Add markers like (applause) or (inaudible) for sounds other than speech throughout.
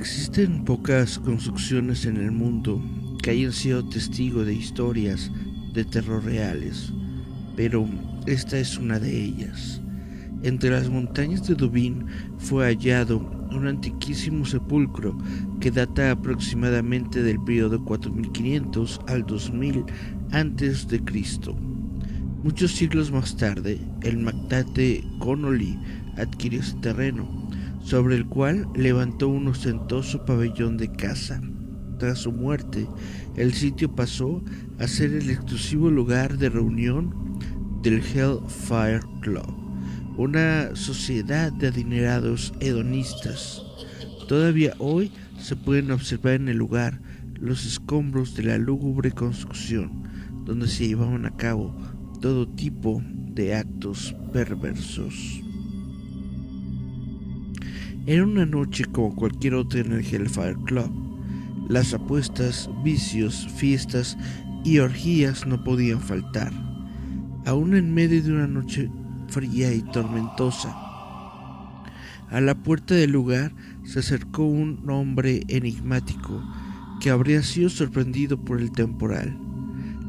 Existen pocas construcciones en el mundo que hayan sido testigo de historias de terror reales, pero esta es una de ellas. Entre las montañas de Dubín fue hallado un antiquísimo sepulcro que data aproximadamente del periodo 4500 al 2000 antes de Cristo. Muchos siglos más tarde, el magnate Connolly adquirió ese terreno, sobre el cual levantó un ostentoso pabellón de caza. Tras su muerte, el sitio pasó a ser el exclusivo lugar de reunión del Hellfire Club, una sociedad de adinerados hedonistas. Todavía hoy se pueden observar en el lugar los escombros de la lúgubre construcción donde se llevaban a cabo todo tipo de actos perversos. Era una noche como cualquier otra en el Hellfire Club. Las apuestas, vicios, fiestas y orgías no podían faltar. Aún en medio de una noche fría y tormentosa, a la puerta del lugar se acercó un hombre enigmático que habría sido sorprendido por el temporal.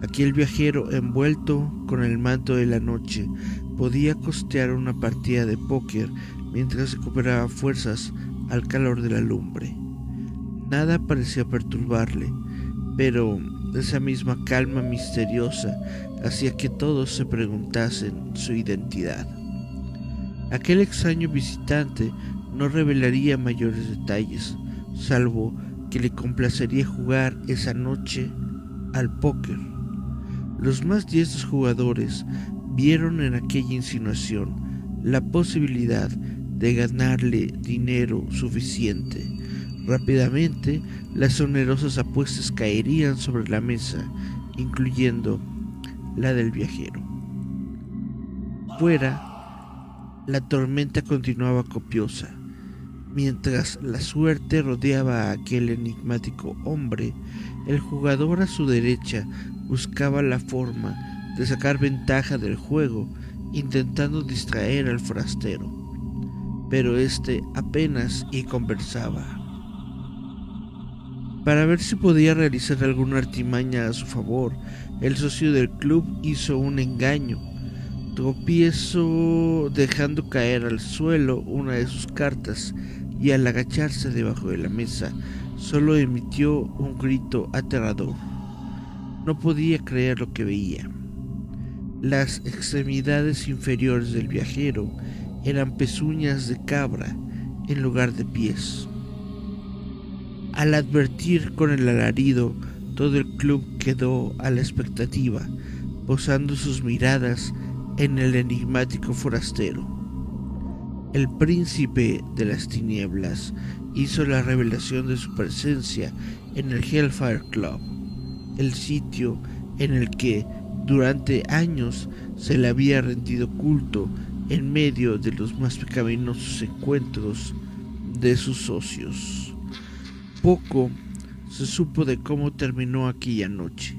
Aquel viajero envuelto con el manto de la noche podía costear una partida de póker mientras recuperaba fuerzas al calor de la lumbre. Nada parecía perturbarle, pero esa misma calma misteriosa hacía que todos se preguntasen su identidad. Aquel extraño visitante no revelaría mayores detalles, salvo que le complacería jugar esa noche al póker. Los más diestros jugadores vieron en aquella insinuación la posibilidad de ganarle dinero suficiente. Rápidamente, las onerosas apuestas caerían sobre la mesa, incluyendo la del viajero. Fuera, la tormenta continuaba copiosa. Mientras la suerte rodeaba a aquel enigmático hombre, el jugador a su derecha buscaba la forma de sacar ventaja del juego, intentando distraer al forastero. Pero éste apenas y conversaba. Para ver si podía realizar alguna artimaña a su favor, el socio del club hizo un engaño. Tropiezo dejando caer al suelo una de sus cartas y al agacharse debajo de la mesa solo emitió un grito aterrador. No podía creer lo que veía. Las extremidades inferiores del viajero eran pezuñas de cabra en lugar de pies. Al advertir con el alarido, todo el club quedó a la expectativa, posando sus miradas en el enigmático forastero. El príncipe de las tinieblas hizo la revelación de su presencia en el Hellfire Club, el sitio en el que durante años se le había rendido culto en medio de los más pecaminosos encuentros de sus socios. Poco se supo de cómo terminó aquella noche.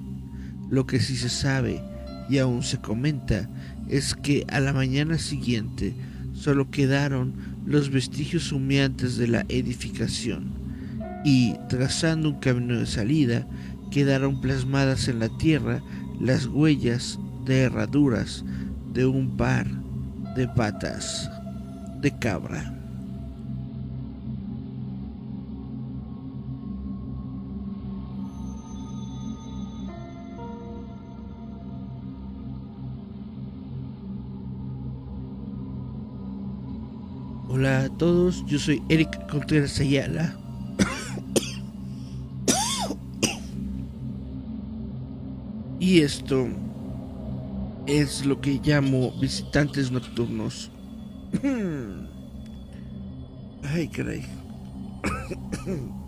Lo que sí se sabe y aún se comenta es que a la mañana siguiente solo quedaron los vestigios humeantes de la edificación y, trazando un camino de salida, quedaron plasmadas en la tierra las huellas de herraduras de un par de patas de cabra. Hola a todos, yo soy Eric Contreras Ayala. (coughs) y esto es lo que llamo visitantes nocturnos. (clears throat) Ay, caray. (coughs)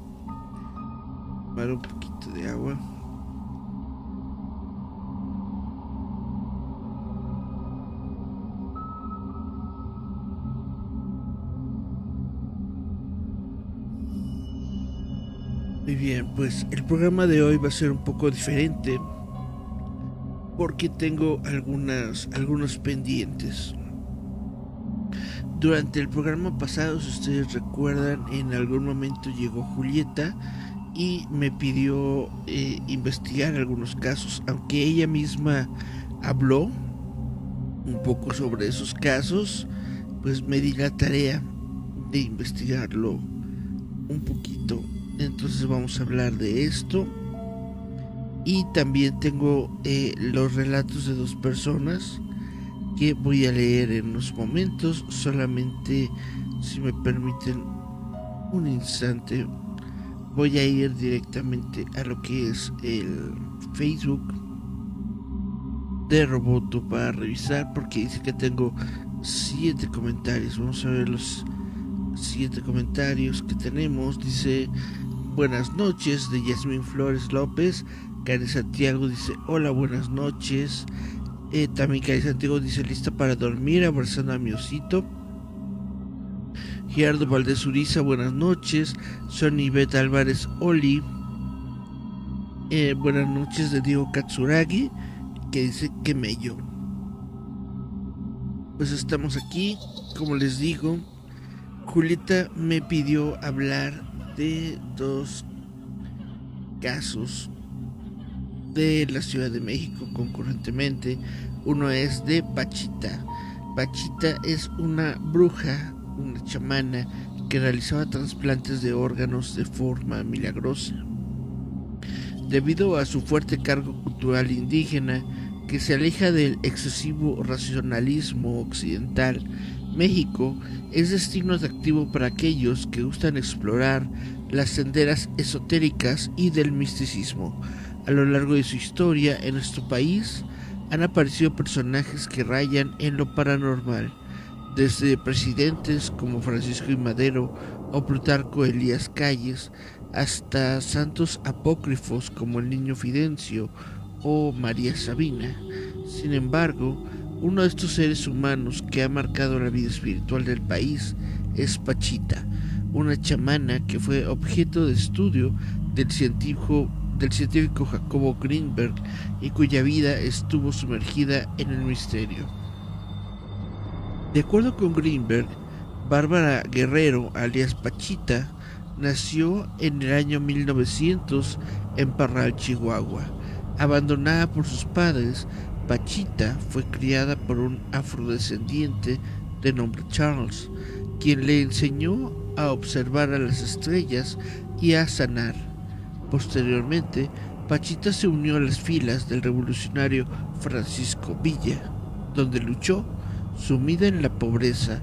Para un poquito de agua. Muy bien, pues el programa de hoy va a ser un poco diferente. Porque tengo algunas, algunos pendientes. Durante el programa pasado, si ustedes recuerdan, en algún momento llegó Julieta y me pidió eh, investigar algunos casos, aunque ella misma habló un poco sobre esos casos, pues me di la tarea de investigarlo un poquito. Entonces vamos a hablar de esto. Y también tengo eh, los relatos de dos personas que voy a leer en unos momentos. Solamente, si me permiten un instante, voy a ir directamente a lo que es el Facebook de Roboto para revisar porque dice que tengo siete comentarios. Vamos a ver los siete comentarios que tenemos. Dice buenas noches de Yasmin Flores López. Karen Santiago dice hola, buenas noches. Eh, también Karen Santiago dice lista para dormir, abrazando a mi osito. Gerardo Valdés Uriza, buenas noches. Sonny Bet Álvarez Oli. Eh, buenas noches de Diego Katsuragi, que dice que mello. Pues estamos aquí, como les digo. Julieta me pidió hablar de dos casos de la Ciudad de México concurrentemente. Uno es de Pachita. Pachita es una bruja, una chamana que realizaba trasplantes de órganos de forma milagrosa. Debido a su fuerte cargo cultural indígena, que se aleja del excesivo racionalismo occidental, México es destino atractivo para aquellos que gustan explorar las senderas esotéricas y del misticismo. A lo largo de su historia en nuestro país han aparecido personajes que rayan en lo paranormal, desde presidentes como Francisco I. Madero o Plutarco Elías Calles, hasta santos apócrifos como el Niño Fidencio o María Sabina. Sin embargo, uno de estos seres humanos que ha marcado la vida espiritual del país es Pachita, una chamana que fue objeto de estudio del científico, del científico Jacobo Greenberg y cuya vida estuvo sumergida en el misterio. De acuerdo con Greenberg, Bárbara Guerrero, alias Pachita, nació en el año 1900 en Parral, Chihuahua. Abandonada por sus padres, Pachita fue criada por un afrodescendiente de nombre Charles, quien le enseñó a observar a las estrellas y a sanar. Posteriormente, Pachita se unió a las filas del revolucionario Francisco Villa, donde luchó sumida en la pobreza.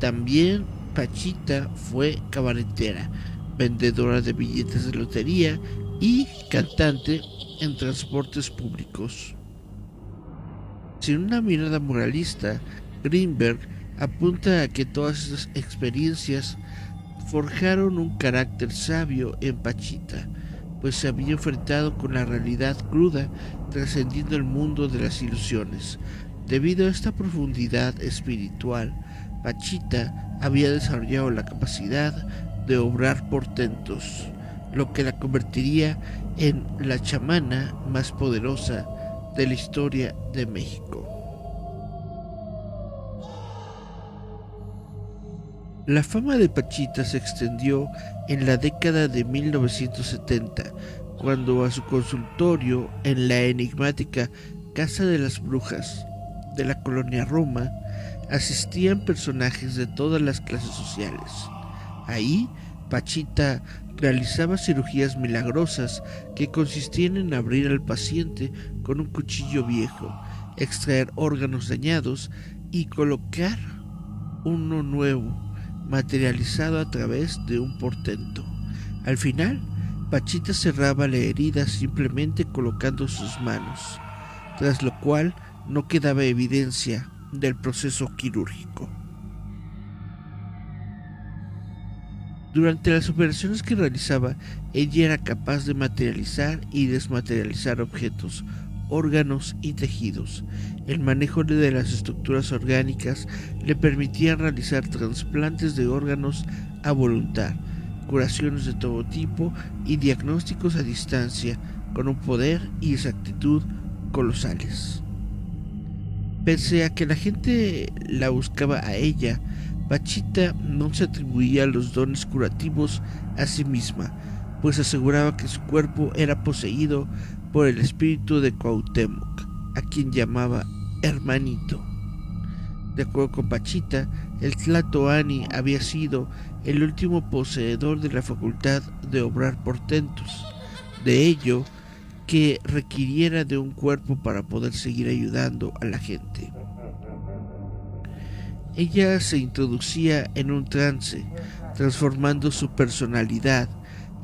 También Pachita fue cabaretera, vendedora de billetes de lotería y cantante en transportes públicos. Sin una mirada moralista, Greenberg apunta a que todas esas experiencias forjaron un carácter sabio en Pachita, pues se había enfrentado con la realidad cruda, trascendiendo el mundo de las ilusiones. Debido a esta profundidad espiritual, Pachita había desarrollado la capacidad de obrar portentos, lo que la convertiría en la chamana más poderosa de la historia de México. La fama de Pachita se extendió en la década de 1970, cuando a su consultorio en la enigmática Casa de las Brujas de la colonia Roma asistían personajes de todas las clases sociales. Ahí, Pachita realizaba cirugías milagrosas que consistían en abrir al paciente con un cuchillo viejo, extraer órganos dañados y colocar uno nuevo, materializado a través de un portento. Al final, Pachita cerraba la herida simplemente colocando sus manos, tras lo cual no quedaba evidencia del proceso quirúrgico. Durante las operaciones que realizaba, ella era capaz de materializar y desmaterializar objetos, órganos y tejidos. El manejo de las estructuras orgánicas le permitía realizar trasplantes de órganos a voluntad, curaciones de todo tipo y diagnósticos a distancia con un poder y exactitud colosales. Pese a que la gente la buscaba a ella, Pachita no se atribuía los dones curativos a sí misma, pues aseguraba que su cuerpo era poseído por el espíritu de Cuauhtémoc, a quien llamaba hermanito. De acuerdo con Pachita, el Tlatoani había sido el último poseedor de la facultad de obrar portentos. De ello, que requiriera de un cuerpo para poder seguir ayudando a la gente. Ella se introducía en un trance, transformando su personalidad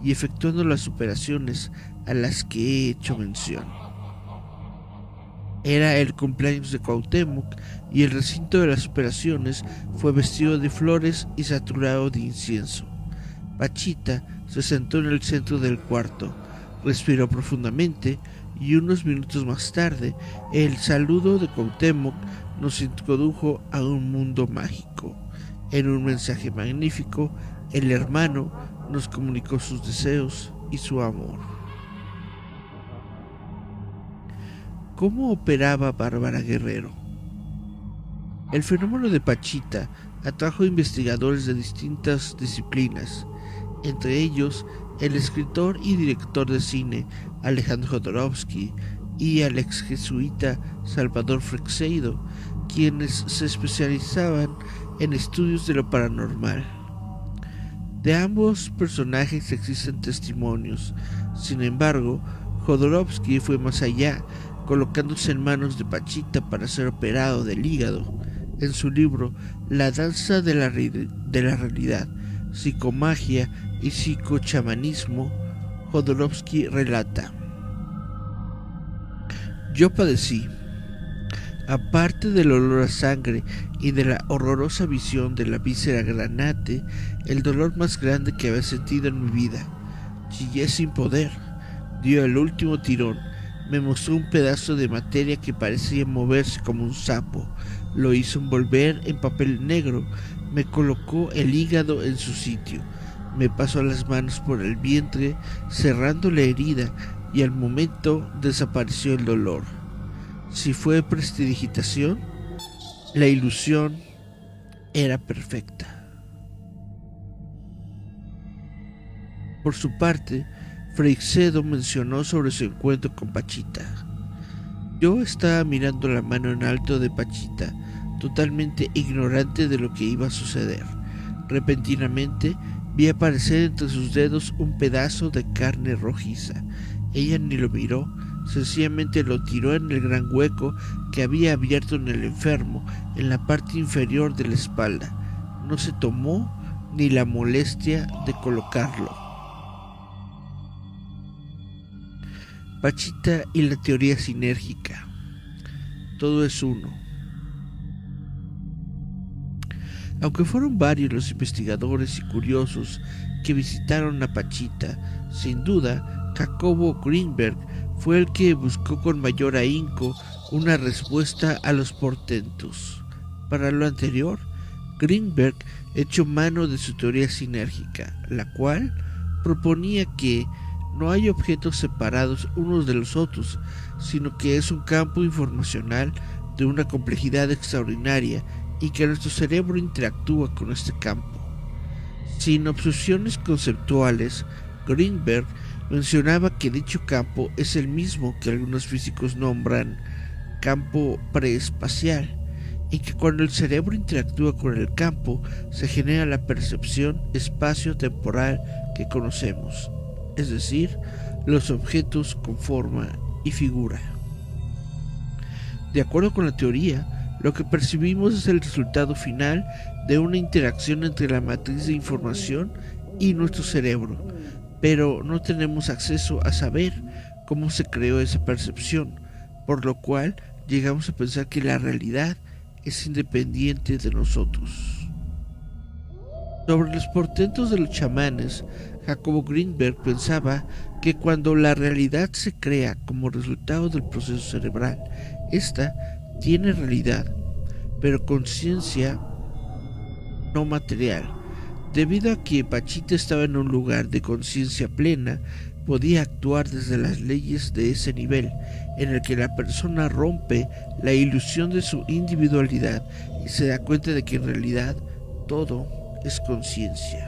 y efectuando las operaciones a las que he hecho mención. Era el cumpleaños de Cuauhtémoc y el recinto de las operaciones fue vestido de flores y saturado de incienso. Pachita se sentó en el centro del cuarto, respiró profundamente y unos minutos más tarde el saludo de Cuauhtémoc nos introdujo a un mundo mágico. En un mensaje magnífico, el hermano nos comunicó sus deseos y su amor. ¿Cómo operaba Bárbara Guerrero? El fenómeno de Pachita atrajo investigadores de distintas disciplinas, entre ellos el escritor y director de cine Alejandro Jodorowsky y el ex jesuita Salvador Freixedo, quienes se especializaban en estudios de lo paranormal. De ambos personajes existen testimonios, sin embargo, Jodorowsky fue más allá, colocándose en manos de Pachita para ser operado del hígado. En su libro La danza de la, de la realidad, psicomagia y psicochamanismo, Jodorowsky relata. Yo padecí, aparte del olor a sangre y de la horrorosa visión de la víscera granate, el dolor más grande que había sentido en mi vida. Chillé sin poder. Dio el último tirón. Me mostró un pedazo de materia que parecía moverse como un sapo. Lo hizo envolver en papel negro. Me colocó el hígado en su sitio me pasó las manos por el vientre, cerrando la herida, y al momento desapareció el dolor. Si fue prestidigitación, la ilusión era perfecta. Por su parte, Freixedo mencionó sobre su encuentro con Pachita. Yo estaba mirando la mano en alto de Pachita, totalmente ignorante de lo que iba a suceder. Repentinamente Vi aparecer entre sus dedos un pedazo de carne rojiza. Ella ni lo miró, sencillamente lo tiró en el gran hueco que había abierto en el enfermo, en la parte inferior de la espalda. No se tomó ni la molestia de colocarlo. Pachita y la teoría sinérgica. Todo es uno. Aunque fueron varios los investigadores y curiosos que visitaron a Pachita, sin duda, Jacobo Greenberg fue el que buscó con mayor ahínco una respuesta a los portentos. Para lo anterior, Greenberg echó mano de su teoría sinérgica, la cual proponía que no hay objetos separados unos de los otros, sino que es un campo informacional de una complejidad extraordinaria y que nuestro cerebro interactúa con este campo. Sin obsesiones conceptuales, Greenberg mencionaba que dicho campo es el mismo que algunos físicos nombran campo preespacial y que cuando el cerebro interactúa con el campo se genera la percepción espacio-temporal que conocemos, es decir, los objetos con forma y figura. De acuerdo con la teoría, lo que percibimos es el resultado final de una interacción entre la matriz de información y nuestro cerebro, pero no tenemos acceso a saber cómo se creó esa percepción, por lo cual llegamos a pensar que la realidad es independiente de nosotros. Sobre los portentos de los chamanes, Jacobo Greenberg pensaba que cuando la realidad se crea como resultado del proceso cerebral, esta tiene realidad, pero conciencia no material. Debido a que Pachita estaba en un lugar de conciencia plena, podía actuar desde las leyes de ese nivel, en el que la persona rompe la ilusión de su individualidad y se da cuenta de que en realidad todo es conciencia.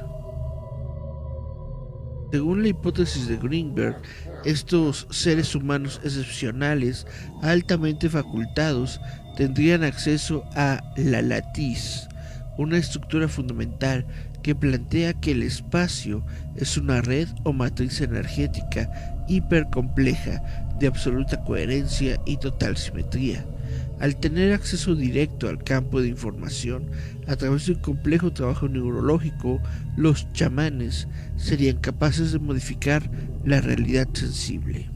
Según la hipótesis de Greenberg, estos seres humanos excepcionales, altamente facultados, tendrían acceso a la latiz, una estructura fundamental que plantea que el espacio es una red o matriz energética hipercompleja de absoluta coherencia y total simetría. Al tener acceso directo al campo de información a través de un complejo trabajo neurológico, los chamanes serían capaces de modificar la realidad sensible.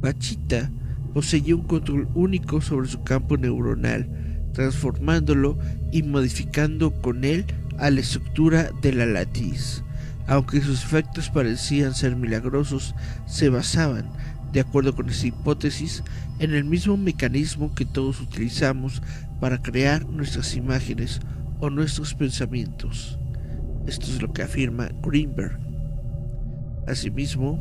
Pachita poseía un control único sobre su campo neuronal, transformándolo y modificando con él a la estructura de la latiz. Aunque sus efectos parecían ser milagrosos, se basaban, de acuerdo con esta hipótesis, en el mismo mecanismo que todos utilizamos para crear nuestras imágenes o nuestros pensamientos. Esto es lo que afirma Greenberg. Asimismo,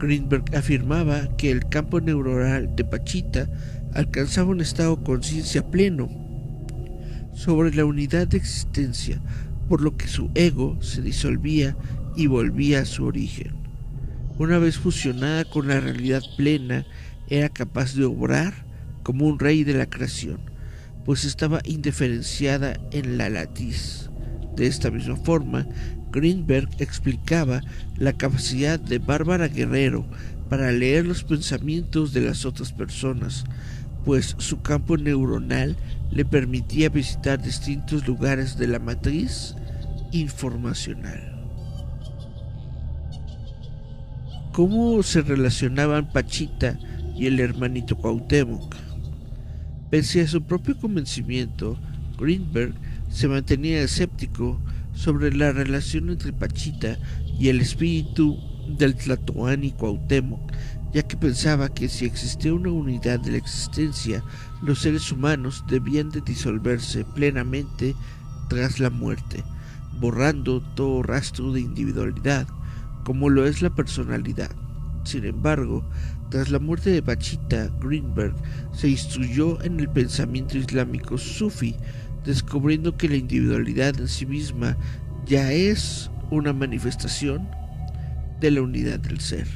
Greenberg afirmaba que el campo neuronal de Pachita alcanzaba un estado de conciencia pleno sobre la unidad de existencia, por lo que su ego se disolvía y volvía a su origen. Una vez fusionada con la realidad plena, era capaz de obrar como un rey de la creación, pues estaba indiferenciada en la latiz. De esta misma forma, Greenberg explicaba la capacidad de Bárbara Guerrero para leer los pensamientos de las otras personas, pues su campo neuronal le permitía visitar distintos lugares de la matriz informacional. ¿Cómo se relacionaban Pachita y el hermanito Cuauhtémoc? Pese a su propio convencimiento, Greenberg se mantenía escéptico sobre la relación entre Pachita y el espíritu del Tlatoani Cuauhtémoc, ya que pensaba que si existía una unidad de la existencia, los seres humanos debían de disolverse plenamente tras la muerte, borrando todo rastro de individualidad, como lo es la personalidad. Sin embargo, tras la muerte de Bachita, Greenberg se instruyó en el pensamiento islámico sufi, descubriendo que la individualidad en sí misma ya es una manifestación de la unidad del ser.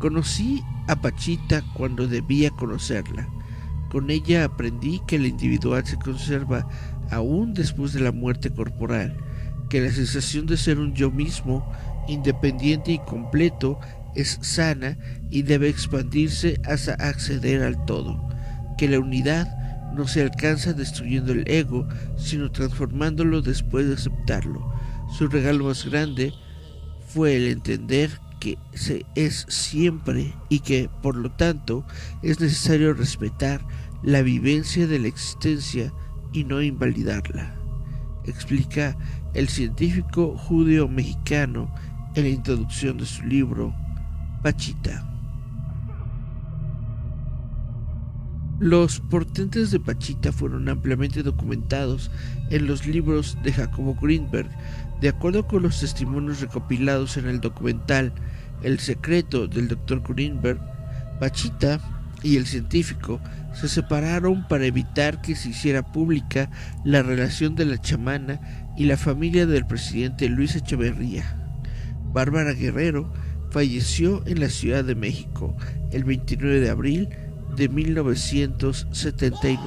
Conocí a Pachita cuando debía conocerla. Con ella aprendí que el individual se conserva aún después de la muerte corporal, que la sensación de ser un yo mismo, independiente y completo, es sana y debe expandirse hasta acceder al todo, que la unidad no se alcanza destruyendo el ego, sino transformándolo después de aceptarlo. Su regalo más grande fue el entender que se es siempre y que por lo tanto es necesario respetar la vivencia de la existencia y no invalidarla, explica el científico judío mexicano en la introducción de su libro Pachita. Los portentes de Pachita fueron ampliamente documentados en los libros de Jacobo Greenberg, de acuerdo con los testimonios recopilados en el documental El secreto del Dr. Greenberg. Pachita y el científico se separaron para evitar que se hiciera pública la relación de la chamana y la familia del presidente Luis Echeverría. Bárbara Guerrero falleció en la Ciudad de México el 29 de abril de 1979.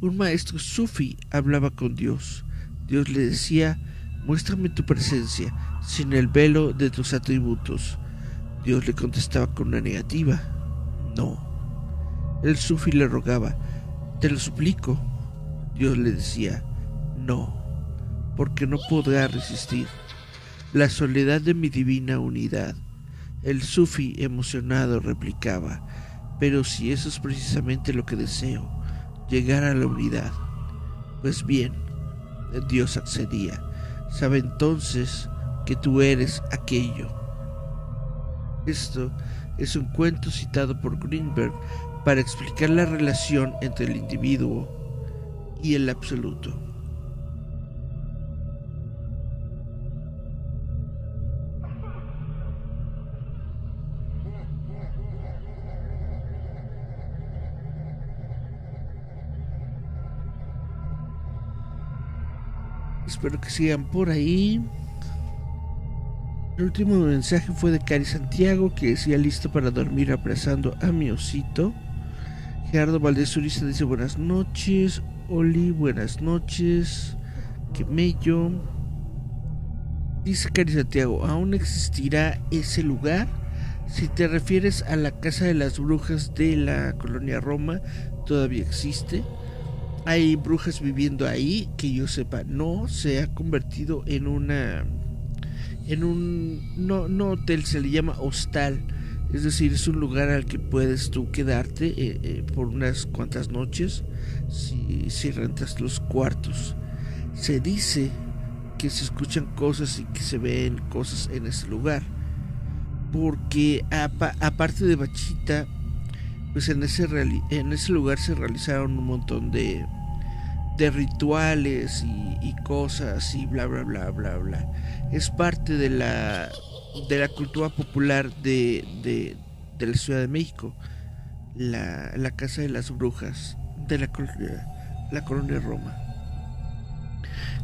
Un maestro sufi hablaba con Dios. Dios le decía, muéstrame tu presencia sin el velo de tus atributos. Dios le contestaba con una negativa, no. El sufi le rogaba, te lo suplico. Dios le decía, no, porque no podrá resistir la soledad de mi divina unidad. El sufi emocionado replicaba, pero si eso es precisamente lo que deseo, llegar a la unidad. Pues bien, Dios accedía, sabe entonces que tú eres aquello. Esto es un cuento citado por Greenberg para explicar la relación entre el individuo y el absoluto. Espero que sigan por ahí. El último mensaje fue de Cari Santiago que decía listo para dormir abrazando a mi osito. Gerardo Valdés Uriza dice buenas noches. Oli, buenas noches. Que mello. Dice Cari Santiago, ¿aún existirá ese lugar? Si te refieres a la Casa de las Brujas de la colonia Roma, todavía existe. Hay brujas viviendo ahí, que yo sepa, no se ha convertido en una en un no, no hotel, se le llama hostal. Es decir, es un lugar al que puedes tú quedarte eh, eh, por unas cuantas noches si, si rentas los cuartos. Se dice que se escuchan cosas y que se ven cosas en ese lugar. Porque aparte de Bachita, pues en ese, en ese lugar se realizaron un montón de, de rituales y, cosas y bla bla bla bla bla. Es parte de la, de la cultura popular de, de, de la Ciudad de México, la, la, Casa de las Brujas de la, la colonia Roma.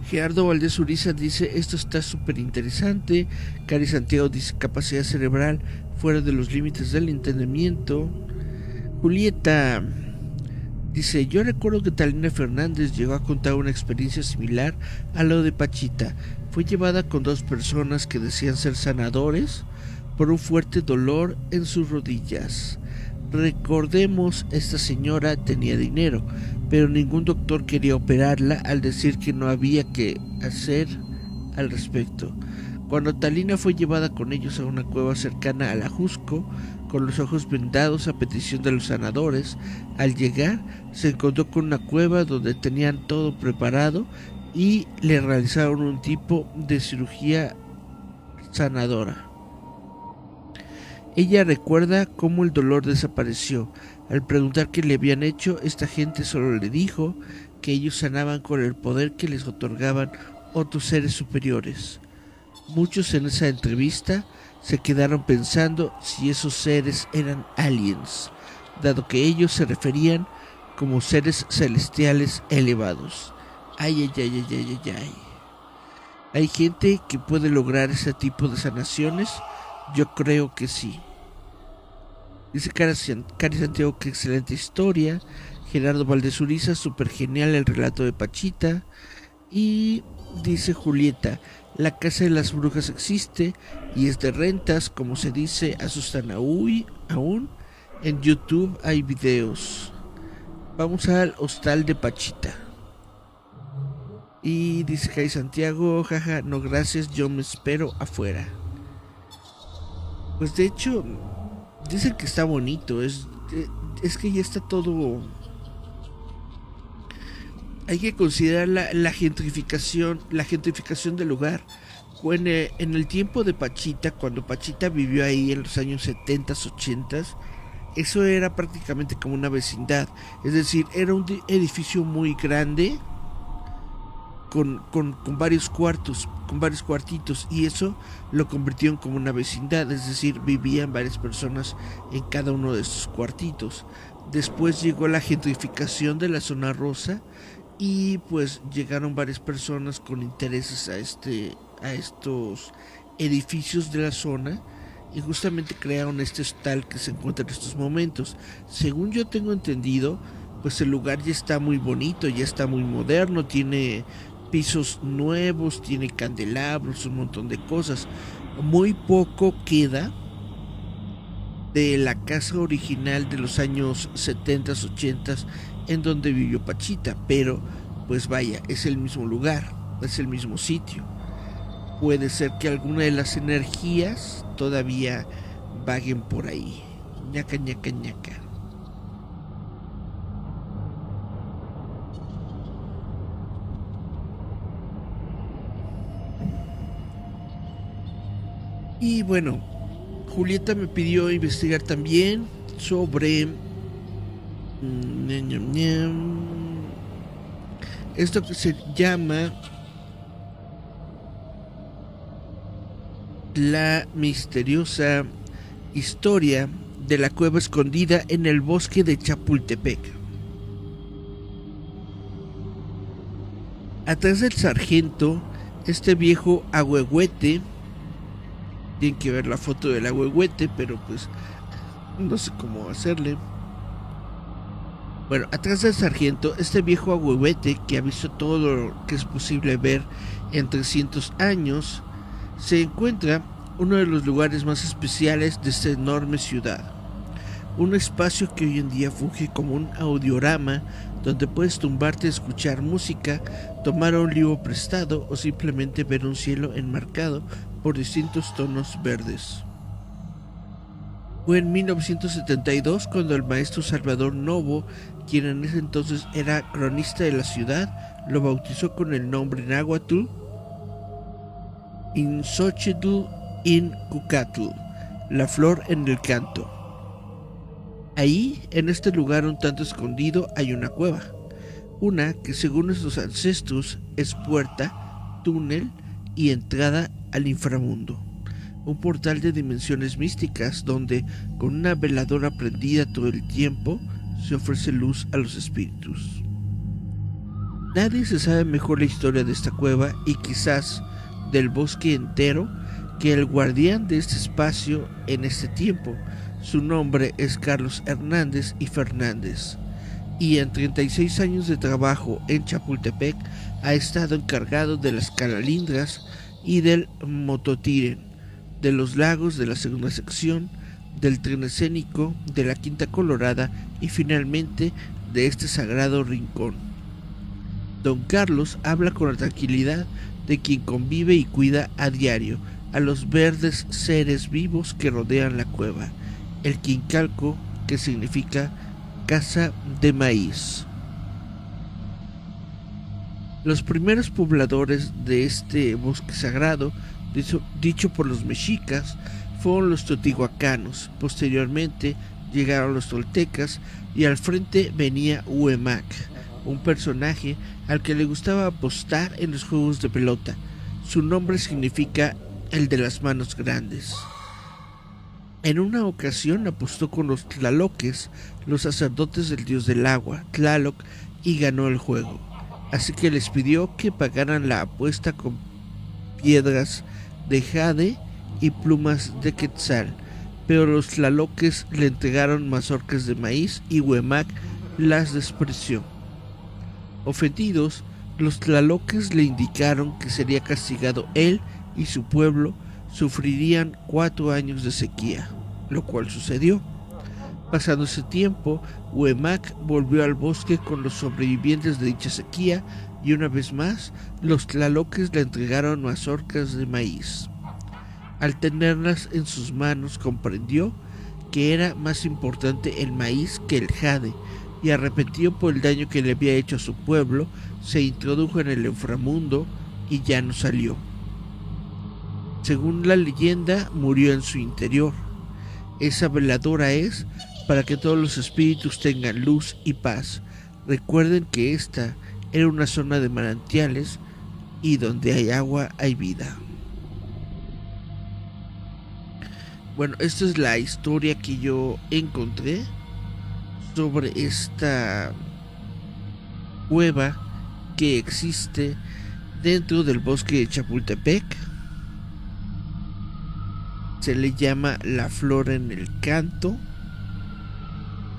Gerardo Valdés Uriza dice, esto está súper interesante. Cari Santiago dice, capacidad cerebral fuera de los límites del entendimiento. Julieta dice, yo recuerdo que Talina Fernández llegó a contar una experiencia similar a lo de Pachita. Fue llevada con dos personas que decían ser sanadores por un fuerte dolor en sus rodillas. Recordemos, esta señora tenía dinero, pero ningún doctor quería operarla al decir que no había que hacer al respecto. Cuando Talina fue llevada con ellos a una cueva cercana a la Jusco, con los ojos vendados a petición de los sanadores, al llegar se encontró con una cueva donde tenían todo preparado y le realizaron un tipo de cirugía sanadora. Ella recuerda cómo el dolor desapareció. Al preguntar qué le habían hecho, esta gente solo le dijo que ellos sanaban con el poder que les otorgaban otros seres superiores. Muchos en esa entrevista se quedaron pensando si esos seres eran aliens, dado que ellos se referían como seres celestiales elevados. Ay, ay, ay, ay, ay, ay, ay. ¿Hay gente que puede lograr ese tipo de sanaciones? Yo creo que sí. Dice Cari Santiago que excelente historia. Gerardo Valdez Uriza, súper genial el relato de Pachita. Y dice Julieta, la casa de las brujas existe y es de rentas, como se dice, asustan a aún. En YouTube hay videos. Vamos al hostal de Pachita. Y dice Cari Santiago, jaja, no gracias, yo me espero afuera. Pues de hecho, dicen que está bonito. Es, es que ya está todo. Hay que considerar la, gentrificación, la gentrificación del lugar. En, en el tiempo de Pachita, cuando Pachita vivió ahí en los años 70, 80, eso era prácticamente como una vecindad. Es decir, era un edificio muy grande con, con, varios cuartos, con varios cuartitos, y eso lo convirtió en como una vecindad, es decir, vivían varias personas en cada uno de estos cuartitos. Después llegó la gentrificación de la zona rosa y pues llegaron varias personas con intereses a este a estos edificios de la zona y justamente crearon este hostal que se encuentra en estos momentos. Según yo tengo entendido, pues el lugar ya está muy bonito, ya está muy moderno, tiene pisos nuevos, tiene candelabros, un montón de cosas. Muy poco queda de la casa original de los años 70, 80 en donde vivió Pachita, pero pues vaya, es el mismo lugar, es el mismo sitio. Puede ser que alguna de las energías todavía vaguen por ahí. ñaca, ñaca, ñaca. Y bueno, Julieta me pidió investigar también sobre mm, esto que se llama la misteriosa historia de la cueva escondida en el bosque de Chapultepec. Atrás del sargento, este viejo agüehuete, tienen que ver la foto del agüehuete, pero pues no sé cómo hacerle. Bueno, atrás del sargento, este viejo agüehuete que ha visto todo lo que es posible ver en 300 años, se encuentra uno de los lugares más especiales de esta enorme ciudad. Un espacio que hoy en día funge como un audiorama donde puedes tumbarte a escuchar música, tomar un libro prestado o simplemente ver un cielo enmarcado por distintos tonos verdes. Fue en 1972 cuando el maestro Salvador Novo, quien en ese entonces era cronista de la ciudad, lo bautizó con el nombre náhuatl Xochitl in Cucatl, la flor en el canto. Ahí, en este lugar un tanto escondido, hay una cueva. Una que según nuestros ancestros es puerta, túnel y entrada al inframundo. Un portal de dimensiones místicas donde, con una veladora prendida todo el tiempo, se ofrece luz a los espíritus. Nadie se sabe mejor la historia de esta cueva y quizás del bosque entero que el guardián de este espacio en este tiempo. Su nombre es Carlos Hernández y Fernández. Y en 36 años de trabajo en Chapultepec ha estado encargado de las calalindras y del mototiren, de los lagos de la segunda sección, del tren escénico, de la Quinta Colorada y finalmente de este sagrado rincón. Don Carlos habla con la tranquilidad de quien convive y cuida a diario a los verdes seres vivos que rodean la cueva, el quincalco que significa casa de maíz. Los primeros pobladores de este bosque sagrado, dicho, por los mexicas, fueron los totihuacanos. Posteriormente llegaron los toltecas y al frente venía Huemac, un personaje al que le gustaba apostar en los juegos de pelota. Su nombre significa el de las manos grandes. En una ocasión apostó con los tlaloques, los sacerdotes del dios del agua, Tlaloc, y ganó el juego. Así que les pidió que pagaran la apuesta con piedras de jade y plumas de quetzal, pero los tlaloques le entregaron mazorcas de maíz y Huemac las despreció. Ofendidos, los tlaloques le indicaron que sería castigado él y su pueblo sufrirían cuatro años de sequía, lo cual sucedió. Pasando ese tiempo, Huemac volvió al bosque con los sobrevivientes de dicha sequía y una vez más los tlaloques le entregaron mazorcas de maíz. Al tenerlas en sus manos comprendió que era más importante el maíz que el jade y arrepentido por el daño que le había hecho a su pueblo, se introdujo en el inframundo y ya no salió. Según la leyenda, murió en su interior. Esa veladora es para que todos los espíritus tengan luz y paz. Recuerden que esta era una zona de manantiales y donde hay agua hay vida. Bueno, esta es la historia que yo encontré sobre esta cueva que existe dentro del bosque de Chapultepec. Se le llama la flor en el canto.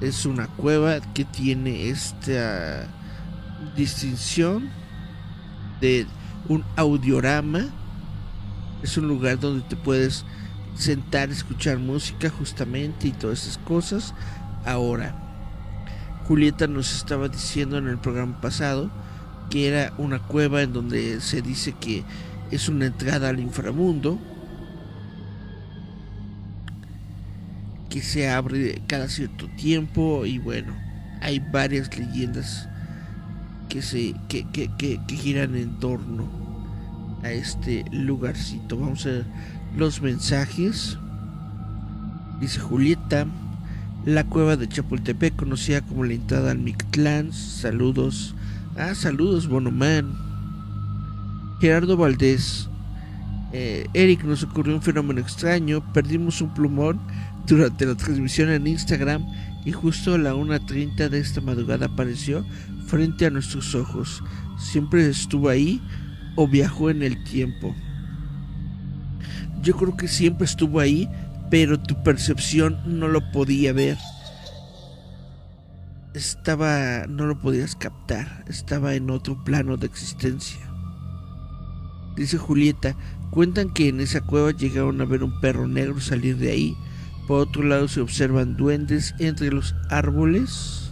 Es una cueva que tiene esta distinción de un audiorama. Es un lugar donde te puedes sentar, escuchar música justamente y todas esas cosas. Ahora, Julieta nos estaba diciendo en el programa pasado que era una cueva en donde se dice que es una entrada al inframundo que se abre cada cierto tiempo y bueno hay varias leyendas que se que, que, que, giran en torno a este lugarcito vamos a ver los mensajes dice Julieta la cueva de Chapultepec, conocida como la entrada al Mictlán. Saludos. Ah, saludos, Bonoman. Gerardo Valdés. Eh, Eric, nos ocurrió un fenómeno extraño. Perdimos un plumón durante la transmisión en Instagram y justo a la 1.30 de esta madrugada apareció. frente a nuestros ojos. Siempre estuvo ahí o viajó en el tiempo. Yo creo que siempre estuvo ahí, pero tu percepción no lo podía ver. Estaba, no lo podías captar, estaba en otro plano de existencia. Dice Julieta, cuentan que en esa cueva llegaron a ver un perro negro salir de ahí. Por otro lado se observan duendes entre los árboles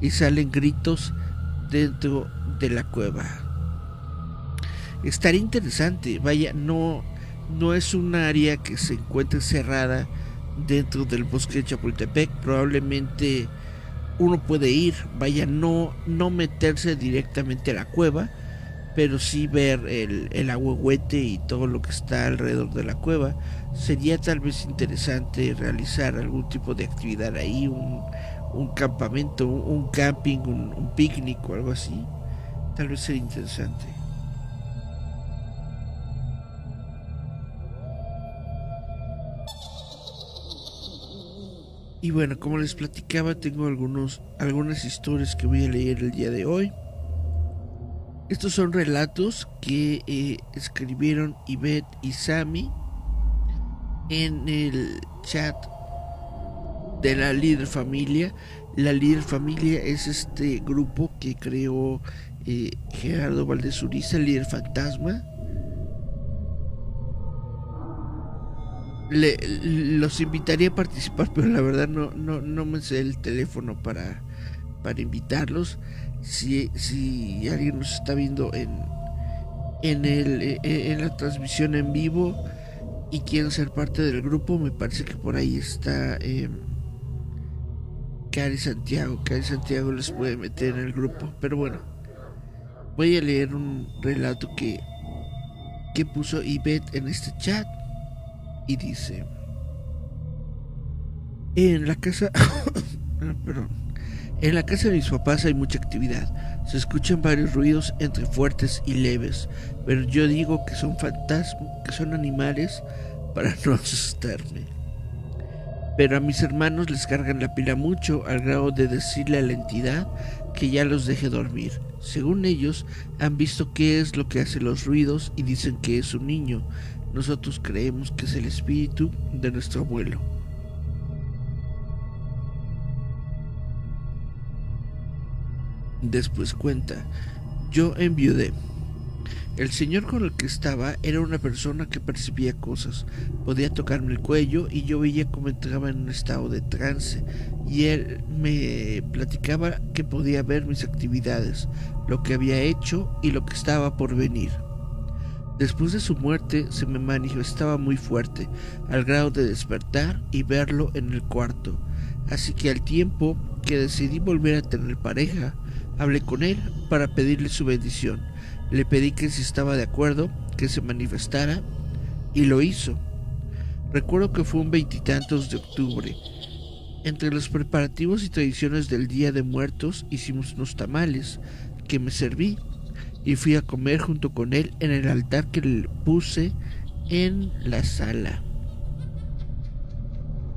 y salen gritos dentro de la cueva. Estaría interesante, vaya, no, no es un área que se encuentre cerrada dentro del bosque de Chapultepec. Probablemente uno puede ir, vaya, no, no meterse directamente a la cueva, pero sí ver el, el agüehuete y todo lo que está alrededor de la cueva. Sería tal vez interesante realizar algún tipo de actividad ahí, un, campamento, un, camping, un, un picnic o algo así. Tal vez sería interesante. Y bueno, como les platicaba, tengo algunos, algunas historias que voy a leer el día de hoy. Estos son relatos que eh, escribieron Ivette y Sammy en el chat de la Líder Familia. La Líder Familia es este grupo que creó eh, Gerardo Valdez Uriza, Líder Fantasma le, los invitaría a participar, pero la verdad no, no, no me sé el teléfono para, para invitarlos. Si, si alguien nos está viendo en, en, el, en la transmisión en vivo y quieren ser parte del grupo, me parece que por ahí está eh, Santiago. Cari Santiago les puede meter en el grupo. Pero bueno, voy a leer un relato que, que puso Ivette en este chat y dice, en la casa, (coughs) ah, perdón, en la casa de mis papás hay mucha actividad. Se escuchan varios ruidos entre fuertes y leves, pero yo digo que son fantasmas, que son animales (laughs) para no asustarme. Pero a mis hermanos les cargan la pila mucho al grado de decirle a la entidad que ya los deje dormir. Según ellos, han visto qué es lo que hace los ruidos y dicen que es un niño, nosotros creemos que es el espíritu de nuestro abuelo. Después cuenta, yo enviudé. El señor con el que estaba era una persona que percibía cosas, podía tocarme el cuello y yo veía cómo entraba en un estado de trance y él me platicaba que podía ver mis actividades, lo que había hecho y lo que estaba por venir. Después de su muerte se me manifestaba muy fuerte, al grado de despertar y verlo en el cuarto. Así que al tiempo que decidí volver a tener pareja, hablé con él para pedirle su bendición. Le pedí que si estaba de acuerdo, que se manifestara, y lo hizo. Recuerdo que fue un veintitantos de octubre. Entre los preparativos y tradiciones del Día de Muertos hicimos unos tamales que me serví y fui a comer junto con él en el altar que le puse en la sala.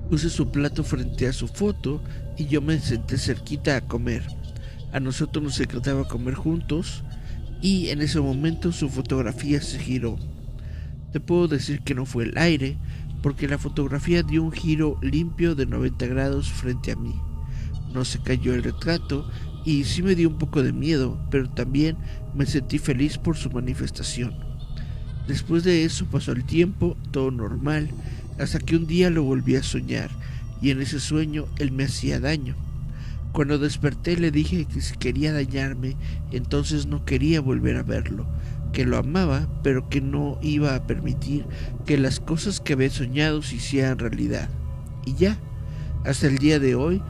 Puse su plato frente a su foto y yo me senté cerquita a comer. A nosotros nos encantaba comer juntos y en ese momento su fotografía se giró. Te puedo decir que no fue el aire, porque la fotografía dio un giro limpio de 90 grados frente a mí. No se cayó el retrato y sí me dio un poco de miedo, pero también me sentí feliz por su manifestación. Después de eso pasó el tiempo, todo normal, hasta que un día lo volví a soñar, y en ese sueño él me hacía daño. Cuando desperté le dije que si quería dañarme, entonces no quería volver a verlo, que lo amaba, pero que no iba a permitir que las cosas que había soñado se hicieran realidad. Y ya, hasta el día de hoy,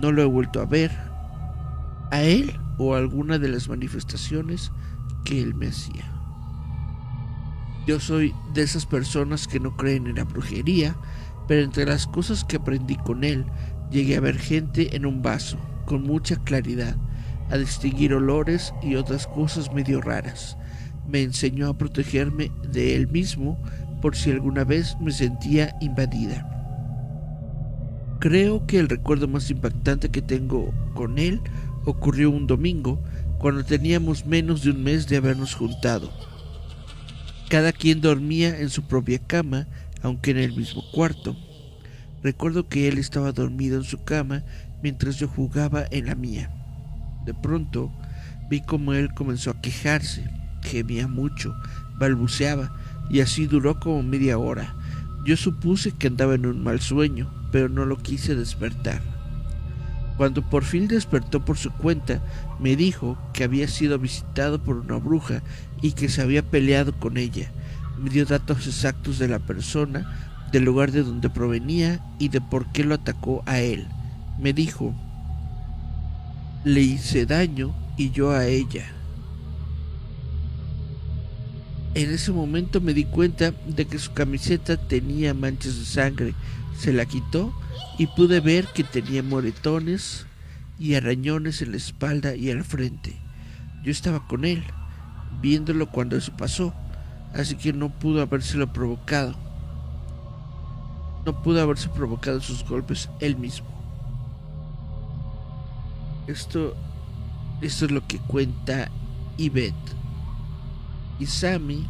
no lo he vuelto a ver, a él o alguna de las manifestaciones que él me hacía. Yo soy de esas personas que no creen en la brujería, pero entre las cosas que aprendí con él, llegué a ver gente en un vaso, con mucha claridad, a distinguir olores y otras cosas medio raras. Me enseñó a protegerme de él mismo por si alguna vez me sentía invadida. Creo que el recuerdo más impactante que tengo con él ocurrió un domingo, cuando teníamos menos de un mes de habernos juntado. Cada quien dormía en su propia cama, aunque en el mismo cuarto. Recuerdo que él estaba dormido en su cama mientras yo jugaba en la mía. De pronto vi como él comenzó a quejarse, gemía mucho, balbuceaba, y así duró como media hora. Yo supuse que andaba en un mal sueño, pero no lo quise despertar. Cuando por fin despertó por su cuenta, me dijo que había sido visitado por una bruja y que se había peleado con ella. Me dio datos exactos de la persona, del lugar de donde provenía y de por qué lo atacó a él. Me dijo, le hice daño y yo a ella. En ese momento me di cuenta de que su camiseta tenía manchas de sangre. Se la quitó y pude ver que tenía moretones y arañones en la espalda y al frente. Yo estaba con él, viéndolo cuando eso pasó, así que no pudo habérselo provocado. No pudo haberse provocado sus golpes él mismo. Esto, esto es lo que cuenta Yvette. Y Sammy,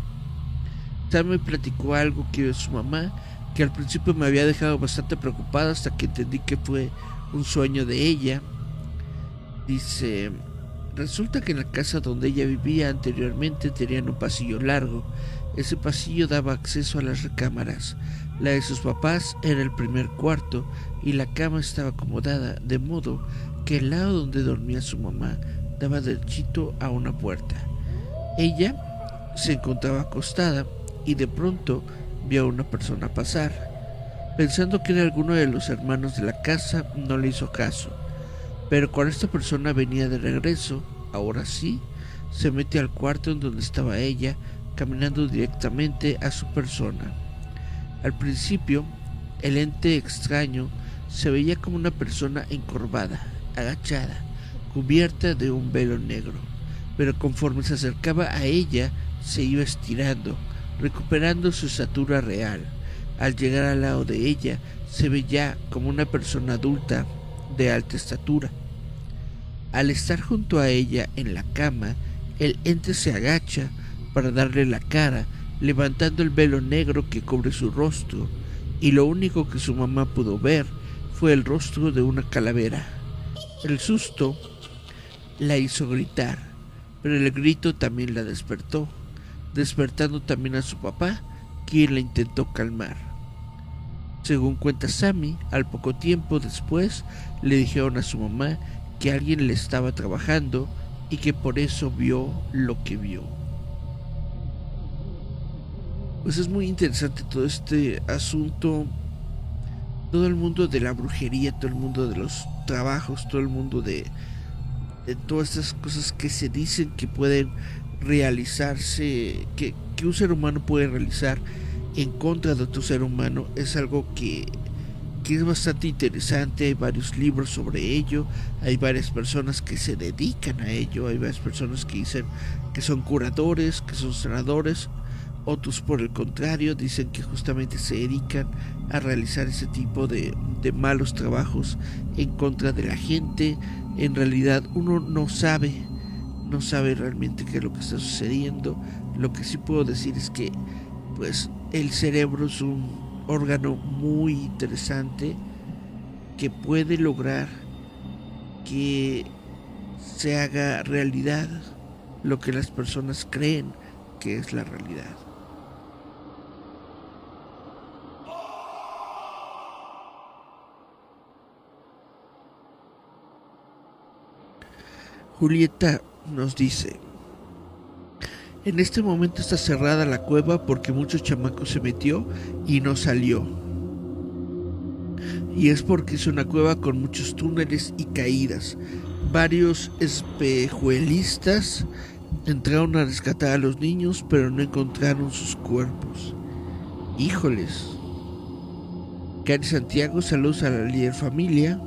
Sammy platicó algo que su mamá, que al principio me había dejado bastante preocupada hasta que entendí que fue un sueño de ella. Dice, resulta que en la casa donde ella vivía anteriormente tenían un pasillo largo. Ese pasillo daba acceso a las recámaras. La de sus papás era el primer cuarto y la cama estaba acomodada de modo que el lado donde dormía su mamá daba derechito a una puerta. Ella se encontraba acostada y de pronto vio a una persona pasar. Pensando que era alguno de los hermanos de la casa, no le hizo caso. Pero cuando esta persona venía de regreso, ahora sí, se mete al cuarto en donde estaba ella, caminando directamente a su persona. Al principio, el ente extraño se veía como una persona encorvada, agachada, cubierta de un velo negro, pero conforme se acercaba a ella, se iba estirando, recuperando su estatura real. Al llegar al lado de ella, se veía como una persona adulta de alta estatura. Al estar junto a ella en la cama, el ente se agacha para darle la cara, levantando el velo negro que cubre su rostro, y lo único que su mamá pudo ver fue el rostro de una calavera. El susto la hizo gritar, pero el grito también la despertó despertando también a su papá, quien la intentó calmar. Según cuenta Sammy, al poco tiempo después le dijeron a su mamá que alguien le estaba trabajando y que por eso vio lo que vio. Pues es muy interesante todo este asunto, todo el mundo de la brujería, todo el mundo de los trabajos, todo el mundo de, de todas estas cosas que se dicen que pueden realizarse, que, un ser humano puede realizar en contra de otro ser humano es algo que, que, es bastante interesante. Hay varios libros sobre ello, hay varias personas que se dedican a ello, hay varias personas que dicen que son curadores, que son sanadores. Otros por el contrario dicen que justamente se dedican a realizar ese tipo de, malos trabajos en contra de la gente. En realidad uno no sabe no sabe realmente qué es lo que está sucediendo. Lo que sí puedo decir es que pues el cerebro es un órgano muy interesante que puede lograr que se haga realidad lo que las personas creen que es la realidad. Julieta nos dice, en este momento está cerrada la cueva porque muchos chamacos se metió y no salió. Y es porque es una cueva con muchos túneles y caídas. Varios espejuelistas entraron a rescatar a los niños, pero no encontraron sus cuerpos. Híjoles. Cari Santiago, saludos a la líder familia.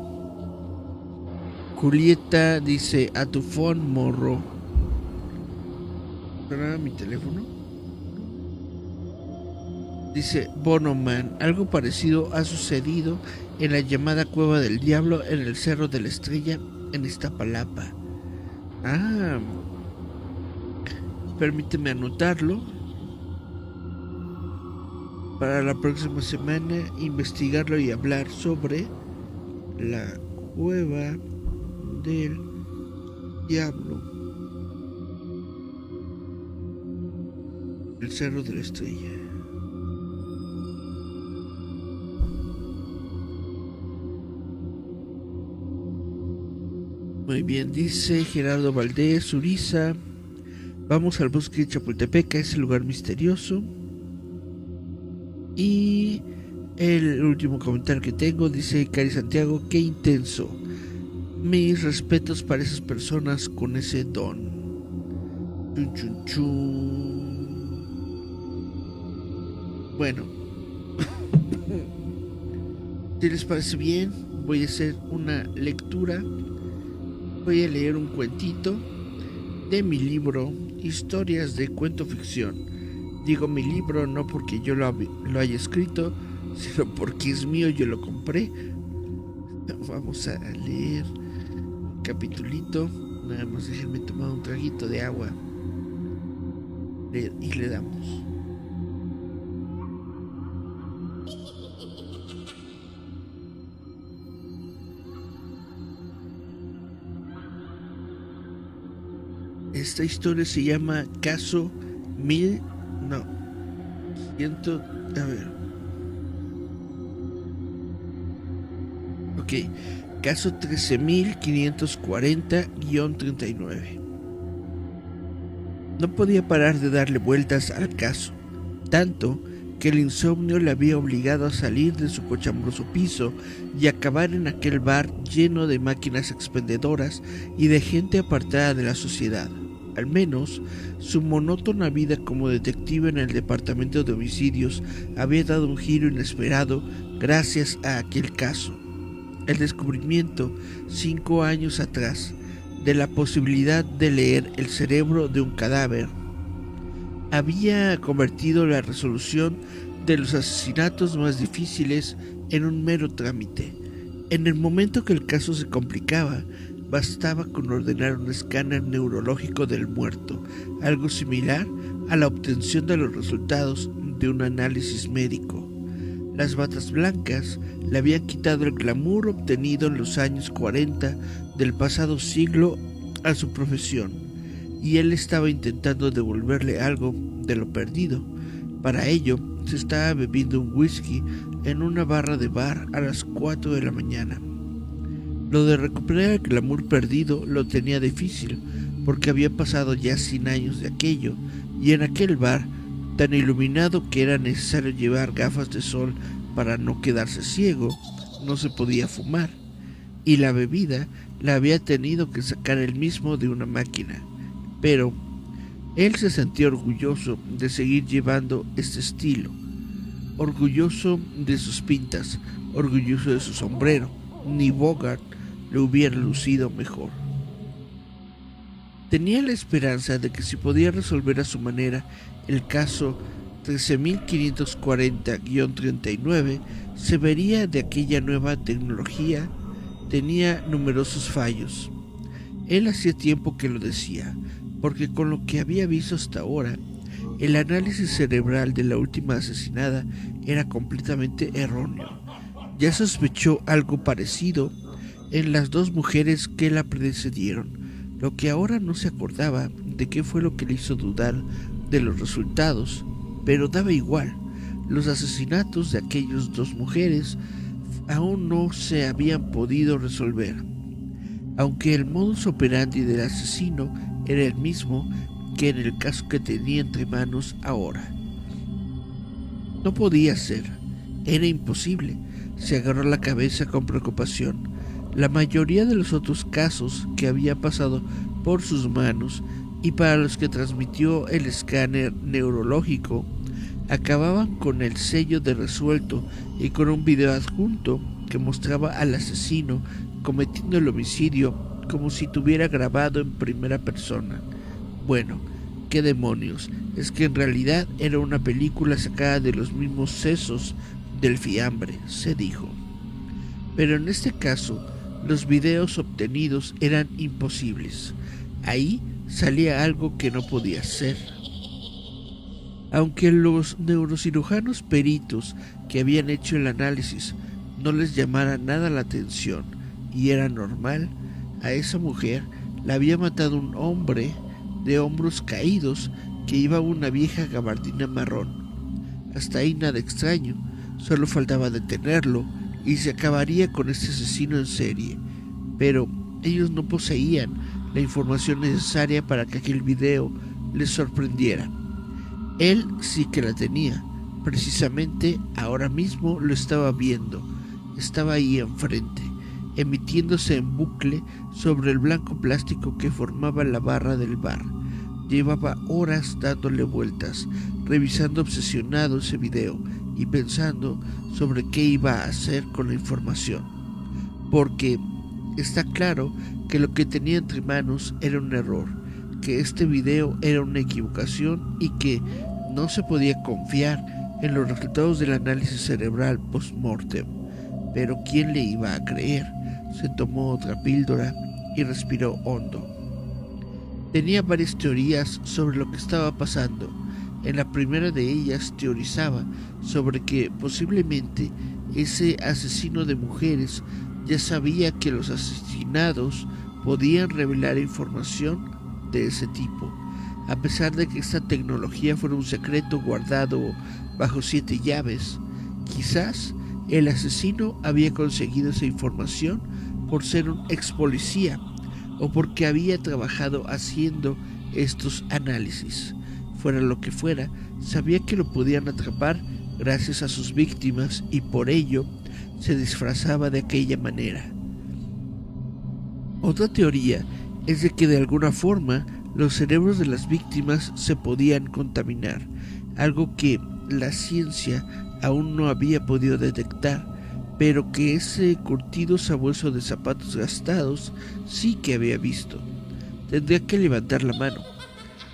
Julieta dice, a tu phone, morro. ¿Para mi teléfono? Dice, Bonoman, algo parecido ha sucedido en la llamada Cueva del Diablo en el Cerro de la Estrella en Iztapalapa. Ah, permíteme anotarlo para la próxima semana investigarlo y hablar sobre la cueva del diablo. El cerro de la estrella. Muy bien dice Gerardo Valdés Uriza vamos al bosque de Chapultepec ese lugar misterioso. Y el último comentario que tengo dice Cari Santiago, qué intenso. Mis respetos para esas personas con ese don. Bueno, (laughs) si les parece bien, voy a hacer una lectura. Voy a leer un cuentito de mi libro Historias de Cuento Ficción Digo mi libro no porque yo lo, lo haya escrito, sino porque es mío, yo lo compré. Vamos a leer capitulito. Nada más déjenme tomar un traguito de agua. Y le damos. Esta historia se llama Caso Mil no. Ciento. A ver. Ok. Caso 13.540-39. No podía parar de darle vueltas al caso, tanto que el insomnio le había obligado a salir de su cochambroso piso y acabar en aquel bar lleno de máquinas expendedoras y de gente apartada de la sociedad. Al menos, su monótona vida como detective en el departamento de homicidios había dado un giro inesperado gracias a aquel caso. El descubrimiento, cinco años atrás, de la posibilidad de leer el cerebro de un cadáver había convertido la resolución de los asesinatos más difíciles en un mero trámite. En el momento que el caso se complicaba, bastaba con ordenar un escáner neurológico del muerto, algo similar a la obtención de los resultados de un análisis médico. Las batas blancas le habían quitado el glamour obtenido en los años 40 del pasado siglo a su profesión, y él estaba intentando devolverle algo de lo perdido. Para ello, se estaba bebiendo un whisky en una barra de bar a las 4 de la mañana. Lo de recuperar el glamour perdido lo tenía difícil, porque había pasado ya 100 años de aquello, y en aquel bar, tan iluminado que era necesario llevar gafas de sol para no quedarse ciego, no se podía fumar, y la bebida la había tenido que sacar él mismo de una máquina. Pero él se sentía orgulloso de seguir llevando este estilo, orgulloso de sus pintas, orgulloso de su sombrero. Ni Bogart le hubiera lucido mejor. Tenía la esperanza de que si podía resolver a su manera el caso 13.540-39, se vería de aquella nueva tecnología tenía numerosos fallos. Él hacía tiempo que lo decía, porque con lo que había visto hasta ahora, el análisis cerebral de la última asesinada era completamente erróneo. Ya sospechó algo parecido en las dos mujeres que la precedieron, lo que ahora no se acordaba de qué fue lo que le hizo dudar de los resultados, pero daba igual. Los asesinatos de aquellas dos mujeres aún no se habían podido resolver, aunque el modus operandi del asesino era el mismo que en el caso que tenía entre manos ahora. No podía ser, era imposible. Se agarró la cabeza con preocupación. La mayoría de los otros casos que había pasado por sus manos y para los que transmitió el escáner neurológico acababan con el sello de resuelto y con un video adjunto que mostraba al asesino cometiendo el homicidio como si tuviera grabado en primera persona. Bueno, qué demonios, es que en realidad era una película sacada de los mismos sesos del fiambre, se dijo. Pero en este caso, los videos obtenidos eran imposibles. Ahí salía algo que no podía ser. Aunque los neurocirujanos peritos que habían hecho el análisis no les llamara nada la atención y era normal, a esa mujer la había matado un hombre de hombros caídos que llevaba una vieja gabardina marrón. Hasta ahí nada extraño, solo faltaba detenerlo y se acabaría con este asesino en serie. Pero ellos no poseían la información necesaria para que aquel video les sorprendiera. Él sí que la tenía. Precisamente ahora mismo lo estaba viendo. Estaba ahí enfrente, emitiéndose en bucle sobre el blanco plástico que formaba la barra del bar. Llevaba horas dándole vueltas, revisando obsesionado ese video y pensando sobre qué iba a hacer con la información. Porque está claro que lo que tenía entre manos era un error, que este video era una equivocación y que no se podía confiar en los resultados del análisis cerebral post-mortem. Pero ¿quién le iba a creer? Se tomó otra píldora y respiró hondo. Tenía varias teorías sobre lo que estaba pasando. En la primera de ellas teorizaba sobre que posiblemente ese asesino de mujeres ya sabía que los asesinados podían revelar información de ese tipo, a pesar de que esta tecnología fuera un secreto guardado bajo siete llaves. Quizás el asesino había conseguido esa información por ser un ex policía o porque había trabajado haciendo estos análisis. Fuera lo que fuera, sabía que lo podían atrapar gracias a sus víctimas y por ello se disfrazaba de aquella manera. Otra teoría es de que de alguna forma los cerebros de las víctimas se podían contaminar, algo que la ciencia aún no había podido detectar pero que ese curtido sabueso de zapatos gastados sí que había visto. Tendría que levantar la mano,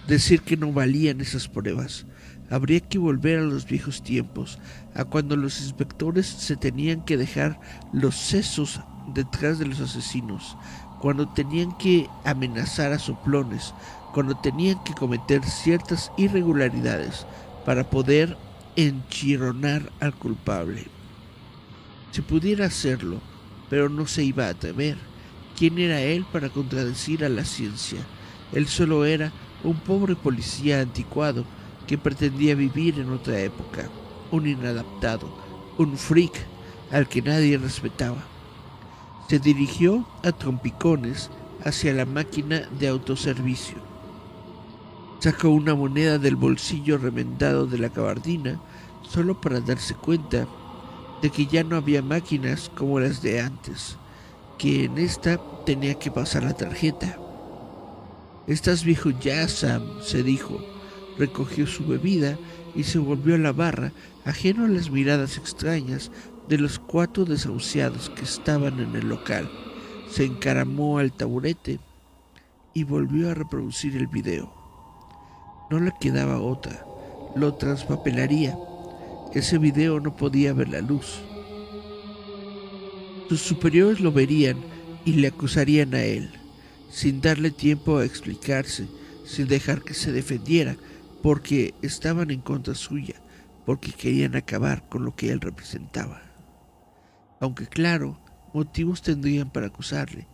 decir que no valían esas pruebas. Habría que volver a los viejos tiempos, a cuando los inspectores se tenían que dejar los sesos detrás de los asesinos, cuando tenían que amenazar a soplones, cuando tenían que cometer ciertas irregularidades para poder enchironar al culpable. Si pudiera hacerlo, pero no se iba a atrever. ¿Quién era él para contradecir a la ciencia? Él solo era un pobre policía anticuado que pretendía vivir en otra época, un inadaptado, un freak al que nadie respetaba. Se dirigió a trompicones hacia la máquina de autoservicio. Sacó una moneda del bolsillo remendado de la cabardina solo para darse cuenta de que ya no había máquinas como las de antes, que en esta tenía que pasar la tarjeta. Estás viejo ya, Sam, se dijo. Recogió su bebida y se volvió a la barra, ajeno a las miradas extrañas de los cuatro desahuciados que estaban en el local. Se encaramó al taburete y volvió a reproducir el video. No le quedaba otra, lo transpapelaría ese video no podía ver la luz. Sus superiores lo verían y le acusarían a él, sin darle tiempo a explicarse, sin dejar que se defendiera, porque estaban en contra suya, porque querían acabar con lo que él representaba. Aunque claro, motivos tendrían para acusarle,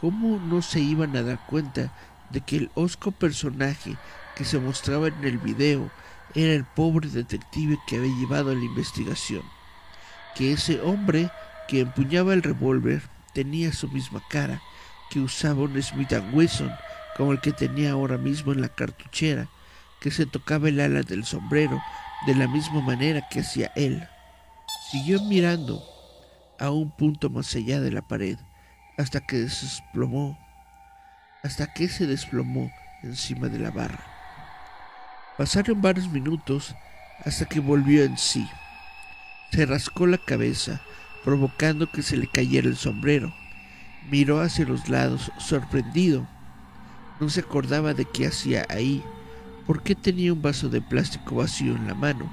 ¿cómo no se iban a dar cuenta de que el osco personaje que se mostraba en el video era el pobre detective que había llevado la investigación, que ese hombre que empuñaba el revólver tenía su misma cara, que usaba un Smith Wesson como el que tenía ahora mismo en la cartuchera, que se tocaba el ala del sombrero de la misma manera que hacía él. Siguió mirando a un punto más allá de la pared hasta que desplomó, hasta que se desplomó encima de la barra. Pasaron varios minutos hasta que volvió en sí. Se rascó la cabeza, provocando que se le cayera el sombrero. Miró hacia los lados, sorprendido. No se acordaba de qué hacía ahí. ¿Por qué tenía un vaso de plástico vacío en la mano?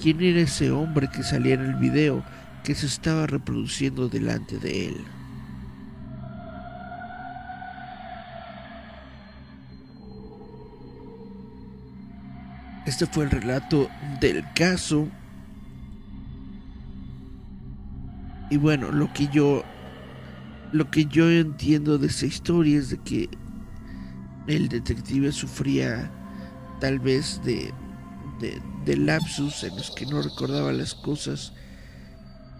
¿Quién era ese hombre que salía en el video que se estaba reproduciendo delante de él. Este fue el relato del caso. Y bueno, lo que yo lo que yo entiendo de esa historia es de que el detective sufría tal vez de, de, lapsus en los que no recordaba las cosas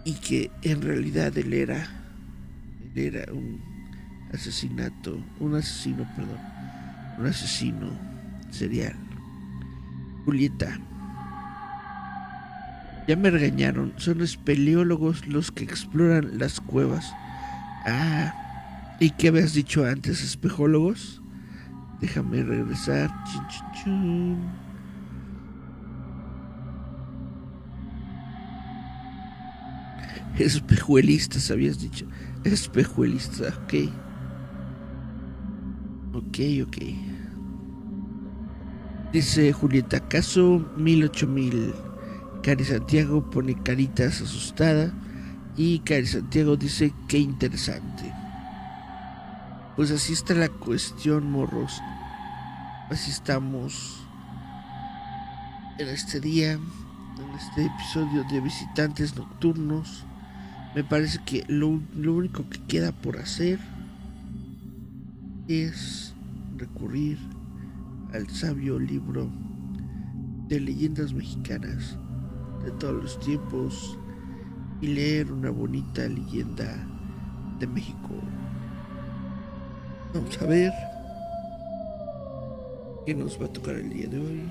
y que en realidad él era él era un asesinato un asesino perdón un asesino serial. Julieta. Ya me regañaron son espeleólogos los que exploran las cuevas. Ah ¿y qué habías dicho antes espejólogos? Déjame regresar. Espejuelistas, habías dicho. Espejuelistas, ok. Ok, ok. Dice Julieta, caso mil ocho mil. Cari Santiago pone caritas asustada. Y Cari Santiago dice, qué interesante. Pues así está la cuestión, morros. Así estamos en este día, en este episodio de Visitantes Nocturnos. Me parece que lo, lo único que queda por hacer es recurrir al sabio libro de leyendas mexicanas de todos los tiempos y leer una bonita leyenda de México. Vamos a ver qué nos va a tocar el día de hoy.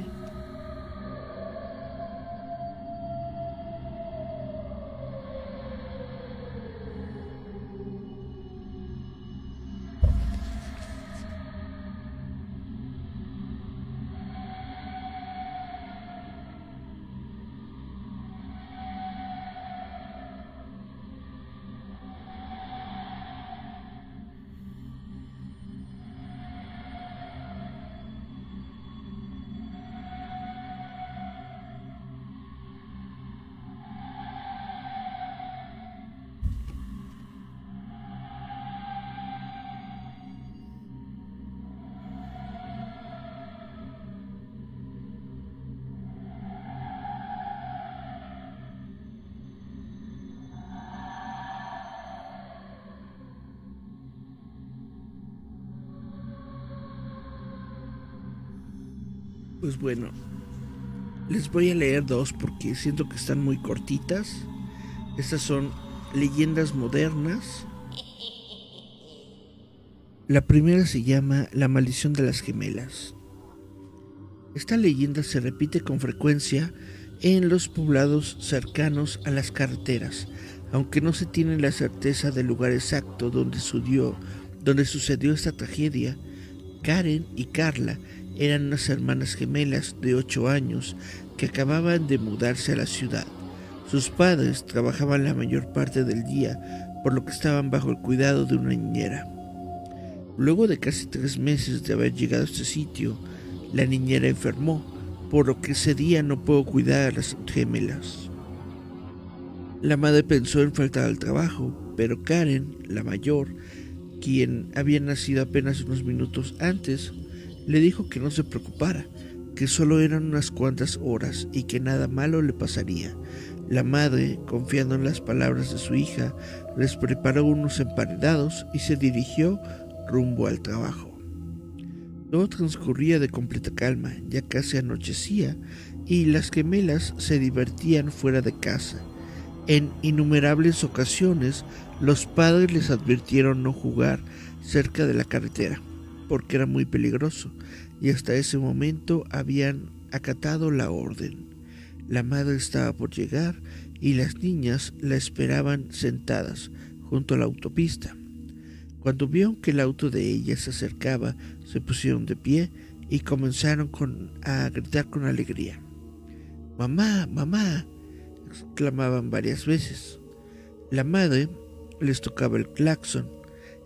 Pues bueno, les voy a leer dos porque siento que están muy cortitas. Estas son leyendas modernas. La primera se llama La maldición de las gemelas. Esta leyenda se repite con frecuencia en los poblados cercanos a las carreteras, aunque no se tiene la certeza del lugar exacto donde, donde sucedió esta tragedia. Karen y Carla eran unas hermanas gemelas de 8 años que acababan de mudarse a la ciudad. Sus padres trabajaban la mayor parte del día, por lo que estaban bajo el cuidado de una niñera. Luego de casi tres meses de haber llegado a este sitio, la niñera enfermó, por lo que ese día no pudo cuidar a las gemelas. La madre pensó en faltar al trabajo, pero Karen, la mayor, quien había nacido apenas unos minutos antes, le dijo que no se preocupara, que solo eran unas cuantas horas y que nada malo le pasaría. La madre, confiando en las palabras de su hija, les preparó unos emparedados y se dirigió rumbo al trabajo. Todo transcurría de completa calma, ya casi anochecía, y las gemelas se divertían fuera de casa. En innumerables ocasiones los padres les advirtieron no jugar cerca de la carretera porque era muy peligroso, y hasta ese momento habían acatado la orden. La madre estaba por llegar y las niñas la esperaban sentadas junto a la autopista. Cuando vieron que el auto de ella se acercaba, se pusieron de pie y comenzaron a gritar con alegría. Mamá, mamá, exclamaban varias veces. La madre les tocaba el claxon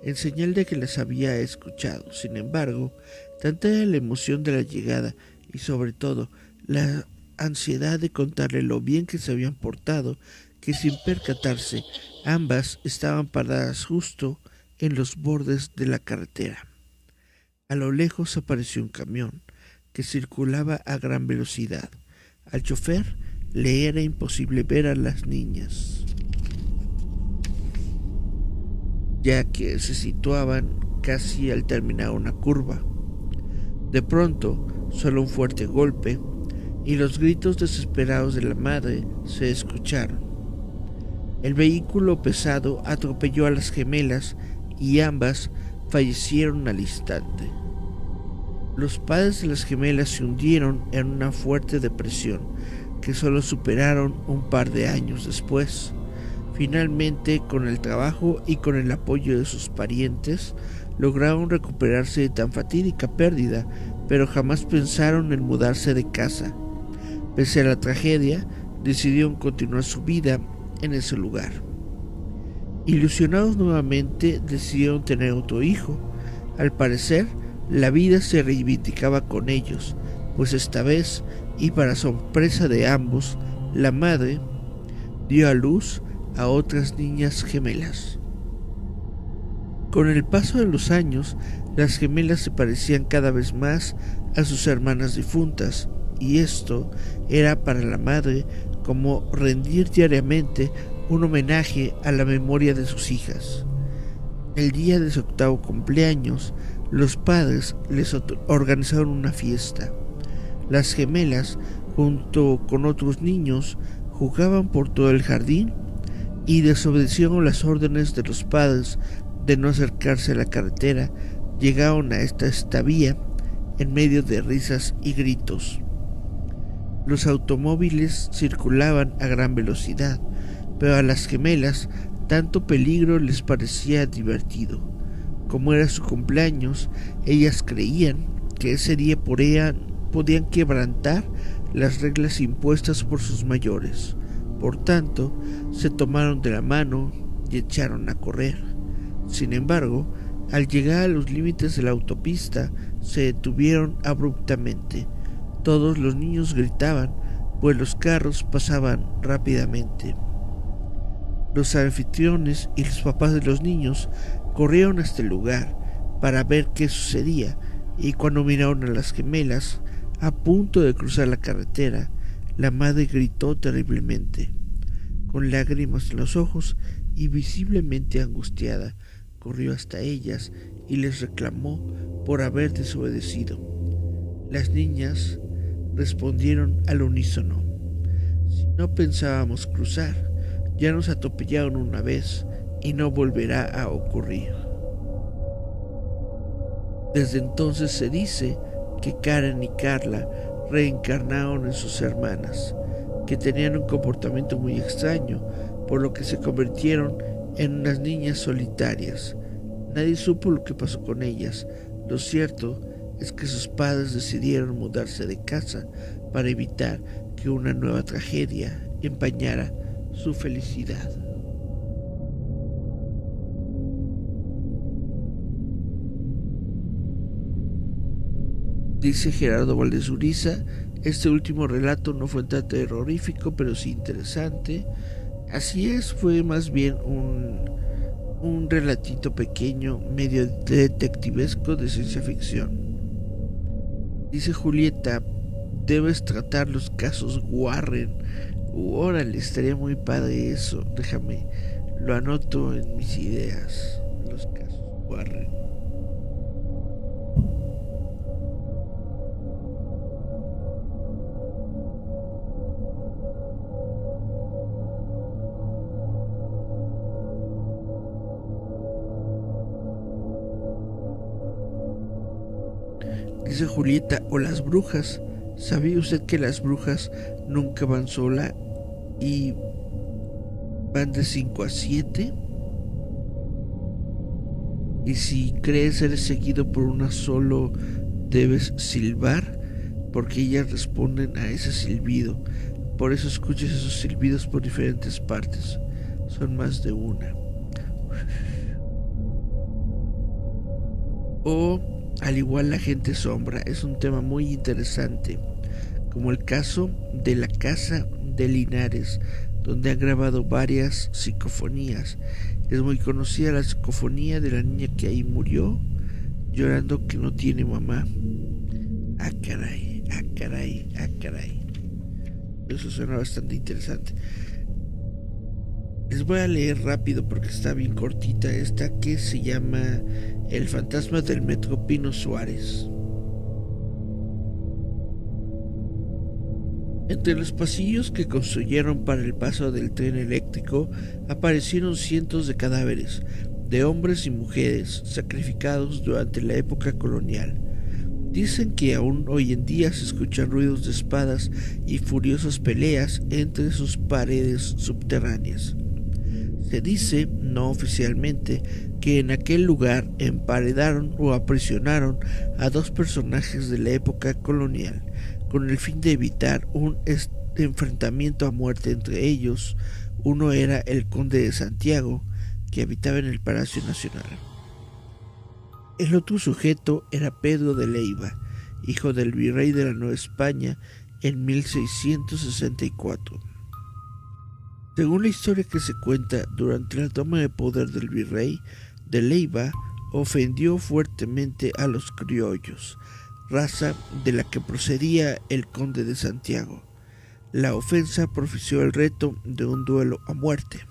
en señal de que les había escuchado. Sin embargo, tanta era la emoción de la llegada y sobre todo la ansiedad de contarle lo bien que se habían portado que sin percatarse ambas estaban paradas justo en los bordes de la carretera. A lo lejos apareció un camión que circulaba a gran velocidad. Al chofer le era imposible ver a las niñas, ya que se situaban casi al terminar una curva. De pronto, solo un fuerte golpe y los gritos desesperados de la madre se escucharon. El vehículo pesado atropelló a las gemelas y ambas fallecieron al instante. Los padres de las gemelas se hundieron en una fuerte depresión que solo superaron un par de años después. Finalmente, con el trabajo y con el apoyo de sus parientes, lograron recuperarse de tan fatídica pérdida, pero jamás pensaron en mudarse de casa. Pese a la tragedia, decidieron continuar su vida en ese lugar. Ilusionados nuevamente, decidieron tener otro hijo. Al parecer, la vida se reivindicaba con ellos, pues esta vez, y para sorpresa de ambos, la madre dio a luz a otras niñas gemelas. Con el paso de los años, las gemelas se parecían cada vez más a sus hermanas difuntas, y esto era para la madre como rendir diariamente un homenaje a la memoria de sus hijas. El día de su octavo cumpleaños, los padres les organizaron una fiesta. Las gemelas, junto con otros niños, jugaban por todo el jardín y desobedecieron las órdenes de los padres de no acercarse a la carretera, llegaron a esta estabía en medio de risas y gritos. Los automóviles circulaban a gran velocidad, pero a las gemelas tanto peligro les parecía divertido. Como era su cumpleaños, ellas creían que ese día podían quebrantar las reglas impuestas por sus mayores. Por tanto, se tomaron de la mano y echaron a correr. Sin embargo, al llegar a los límites de la autopista, se detuvieron abruptamente. Todos los niños gritaban, pues los carros pasaban rápidamente. Los anfitriones y los papás de los niños corrieron hasta el lugar para ver qué sucedía y cuando miraron a las gemelas a punto de cruzar la carretera, la madre gritó terriblemente. Con lágrimas en los ojos y visiblemente angustiada, corrió hasta ellas y les reclamó por haber desobedecido. Las niñas respondieron al unísono. Si no pensábamos cruzar, ya nos atropellaron una vez y no volverá a ocurrir. Desde entonces se dice que Karen y Carla reencarnaron en sus hermanas, que tenían un comportamiento muy extraño, por lo que se convirtieron en unas niñas solitarias. Nadie supo lo que pasó con ellas. Lo cierto es que sus padres decidieron mudarse de casa para evitar que una nueva tragedia empañara su felicidad. Dice Gerardo Valdez Uriza, este último relato no fue tan terrorífico, pero sí interesante. Así es, fue más bien un, un relatito pequeño, medio detectivesco de ciencia ficción. Dice Julieta, debes tratar los casos Warren. órale, estaría muy padre eso. Déjame, lo anoto en mis ideas. Los casos Warren. Dice Julieta, o las brujas. ¿Sabía usted que las brujas nunca van sola y van de 5 a 7? Y si crees ser seguido por una solo, debes silbar, porque ellas responden a ese silbido. Por eso escuchas esos silbidos por diferentes partes. Son más de una. O al igual la gente sombra es un tema muy interesante, como el caso de la casa de Linares, donde han grabado varias psicofonías. Es muy conocida la psicofonía de la niña que ahí murió, llorando que no tiene mamá. Ah, caray, ah, caray, ah, caray. Eso suena bastante interesante. Les voy a leer rápido porque está bien cortita esta que se llama El fantasma del Metro Pino Suárez. Entre los pasillos que construyeron para el paso del tren eléctrico aparecieron cientos de cadáveres de hombres y mujeres sacrificados durante la época colonial. Dicen que aún hoy en día se escuchan ruidos de espadas y furiosas peleas entre sus paredes subterráneas. Se dice, no oficialmente, que en aquel lugar emparedaron o aprisionaron a dos personajes de la época colonial, con el fin de evitar un enfrentamiento a muerte entre ellos. Uno era el conde de Santiago, que habitaba en el Palacio Nacional. El otro sujeto era Pedro de Leiva, hijo del virrey de la Nueva España en 1664. Según la historia que se cuenta, durante la toma de poder del virrey de Leiva, ofendió fuertemente a los criollos, raza de la que procedía el conde de Santiago. La ofensa profició el reto de un duelo a muerte.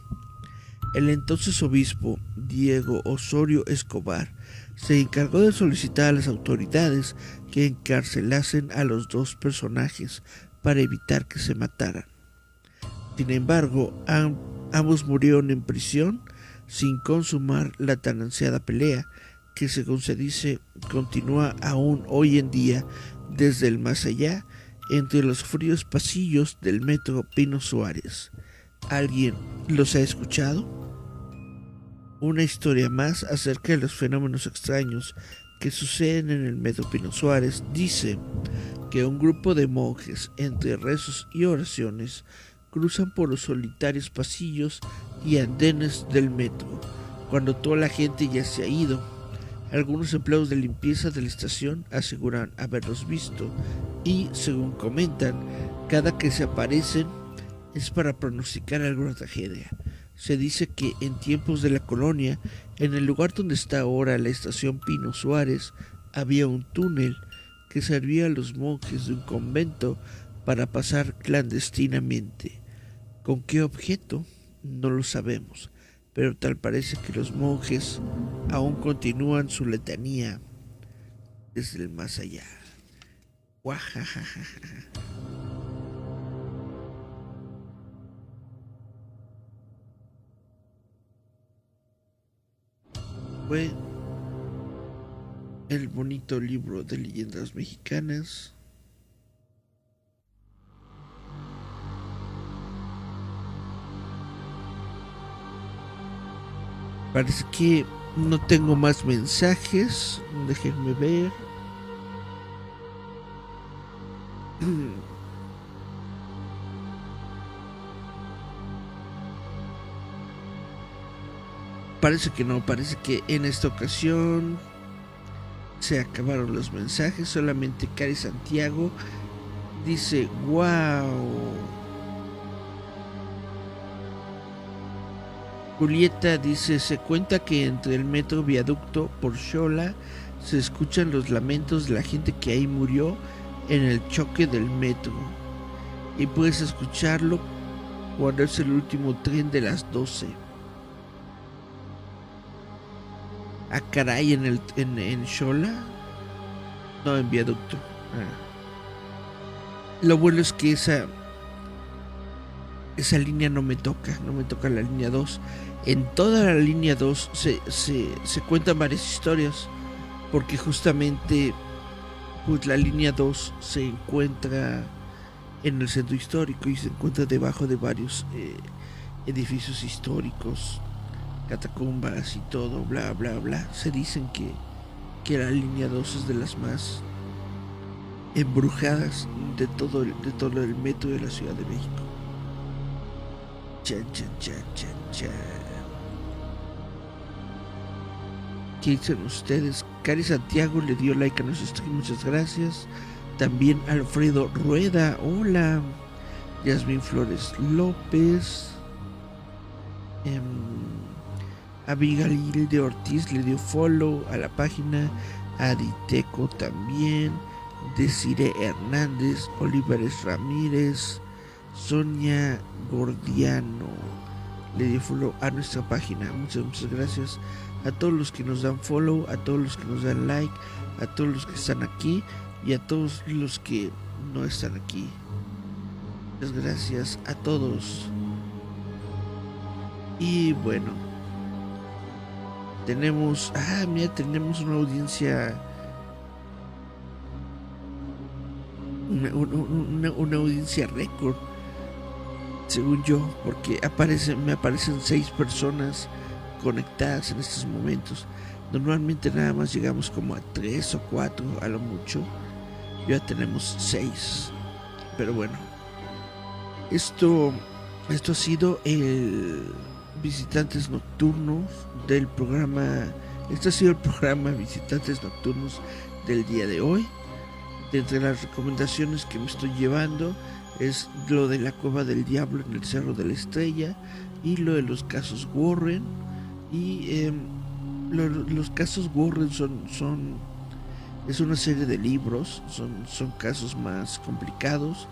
El entonces obispo Diego Osorio Escobar se encargó de solicitar a las autoridades que encarcelasen a los dos personajes para evitar que se mataran. Sin embargo, ambos murieron en prisión sin consumar la tan ansiada pelea que según se dice continúa aún hoy en día desde el más allá entre los fríos pasillos del metro Pino Suárez. ¿Alguien los ha escuchado? Una historia más acerca de los fenómenos extraños que suceden en el metro Pino Suárez dice que un grupo de monjes entre rezos y oraciones cruzan por los solitarios pasillos y andenes del metro cuando toda la gente ya se ha ido algunos empleados de limpieza de la estación aseguran haberlos visto y, según comentan, cada que se aparecen es para pronosticar alguna tragedia. Se dice que en tiempos de la colonia, en el lugar donde está ahora la estación Pino Suárez, había un túnel que servía a los monjes de un convento para pasar clandestinamente. ¿Con qué objeto? No lo sabemos pero tal parece que los monjes aún continúan su letanía desde el más allá. Fue el bonito libro de leyendas mexicanas Parece que no tengo más mensajes. Déjenme ver. (clears throat) Parece que no, parece que en esta ocasión se acabaron los mensajes. Solamente Cari Santiago dice, wow. Julieta dice, se cuenta que entre el metro viaducto por Xola se escuchan los lamentos de la gente que ahí murió en el choque del metro. Y puedes escucharlo cuando es el último tren de las 12. Ah, caray, en el en, en Xola. No, en viaducto. Ah. Lo bueno es que esa esa línea no me toca, no me toca la línea 2 en toda la línea 2 se, se, cuentan varias historias, porque justamente pues la línea 2 se encuentra en el centro histórico y se encuentra debajo de varios eh, edificios históricos, catacumbas y todo, bla, bla, bla. Se dicen que, que la línea 2 es de las más embrujadas de todo, el, de todo el metro de la Ciudad de México. Chan, chan, chan, chan, chan. ¿Qué dicen ustedes? Cari Santiago le dio like a nuestro stream, muchas gracias. También Alfredo Rueda, hola. Yasmin Flores López. Em, Abigail de Ortiz le dio follow a la página. Aditeco también. Desire Hernández. Olivares Ramírez. Sonia Gordiano le dio follow a nuestra página. Muchas, muchas gracias a todos los que nos dan follow, a todos los que nos dan like, a todos los que están aquí y a todos los que no están aquí. Muchas gracias a todos. Y bueno, tenemos, ah, mira, tenemos una audiencia, una, una audiencia récord según yo, porque aparece, me aparecen seis personas conectadas en estos momentos. Normalmente nada más llegamos como a tres o cuatro a lo mucho. Ya tenemos seis. Pero bueno, esto, esto ha sido el Visitantes Nocturnos del programa. Este ha sido el programa Visitantes Nocturnos del día de hoy. De entre las recomendaciones que me estoy llevando es lo de la cueva del diablo en el Cerro de la Estrella y lo de los casos Warren. Y em, los casos Warren son, son, es una serie de libros, son, son casos más complicados,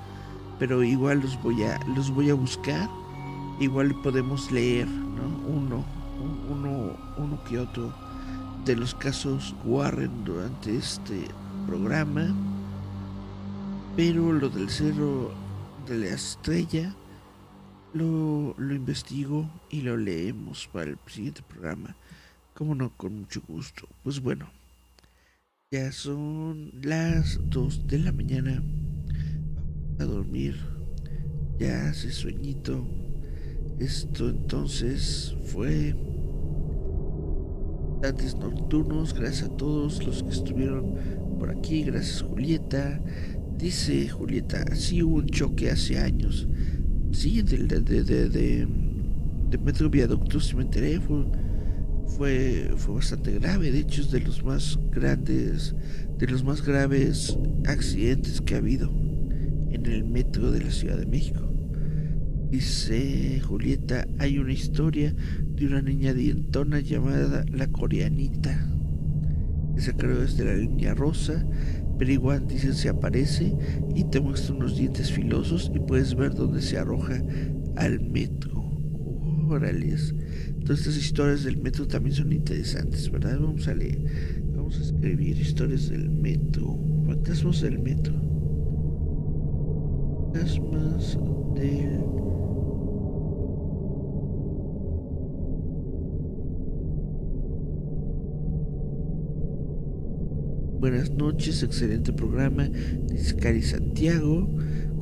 pero igual los voy a, los voy a buscar. Igual podemos leer uno, uno, uno que otro de los casos Warren durante este programa. Pero lo del cerro de la estrella lo, lo investigo y lo leemos para el siguiente programa. Como no, con mucho gusto. Pues bueno, ya son las 2 de la mañana. Vamos a dormir. Ya hace sueñito. Esto entonces fue antes nocturnos. Gracias a todos los que estuvieron por aquí. Gracias Julieta. Dice Julieta, sí hubo un choque hace años. Sí, de, de, de, de, Metro Viaducto, si me enteré, fue, fue, fue bastante grave. De hecho, es de los más grandes, de los más graves accidentes que ha habido en el metro de la Ciudad de México. Dice Julieta, hay una historia de una niña dientona llamada la coreanita. Esa creo es de la línea rosa pero igual dice se aparece y te muestra unos dientes filosos y puedes ver dónde se arroja al metro. Órales. Todas estas historias del metro también son interesantes, ¿verdad? Vamos a leer, vamos a escribir historias del metro. Fantasmas del metro. Fantasmas del Buenas noches, excelente programa, dice Cari Santiago.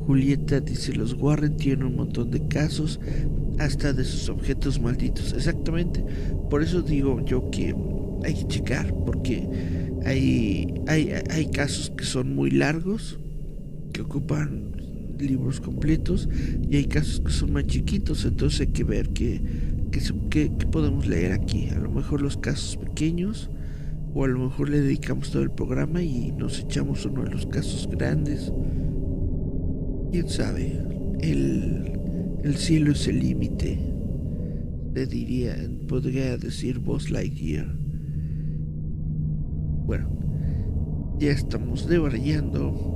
Julieta dice, los Warren tienen un montón de casos, hasta de sus objetos malditos. Exactamente, por eso digo yo que hay que checar, porque hay, hay, hay casos que son muy largos, que ocupan libros completos, y hay casos que son más chiquitos, entonces hay que ver qué, qué podemos leer aquí. A lo mejor los casos pequeños o a lo mejor le dedicamos todo el programa y nos echamos uno de los casos grandes. Quién sabe, el, el cielo es el límite. Le diría, podría decir Boss Lightyear. Bueno, ya estamos debarallando.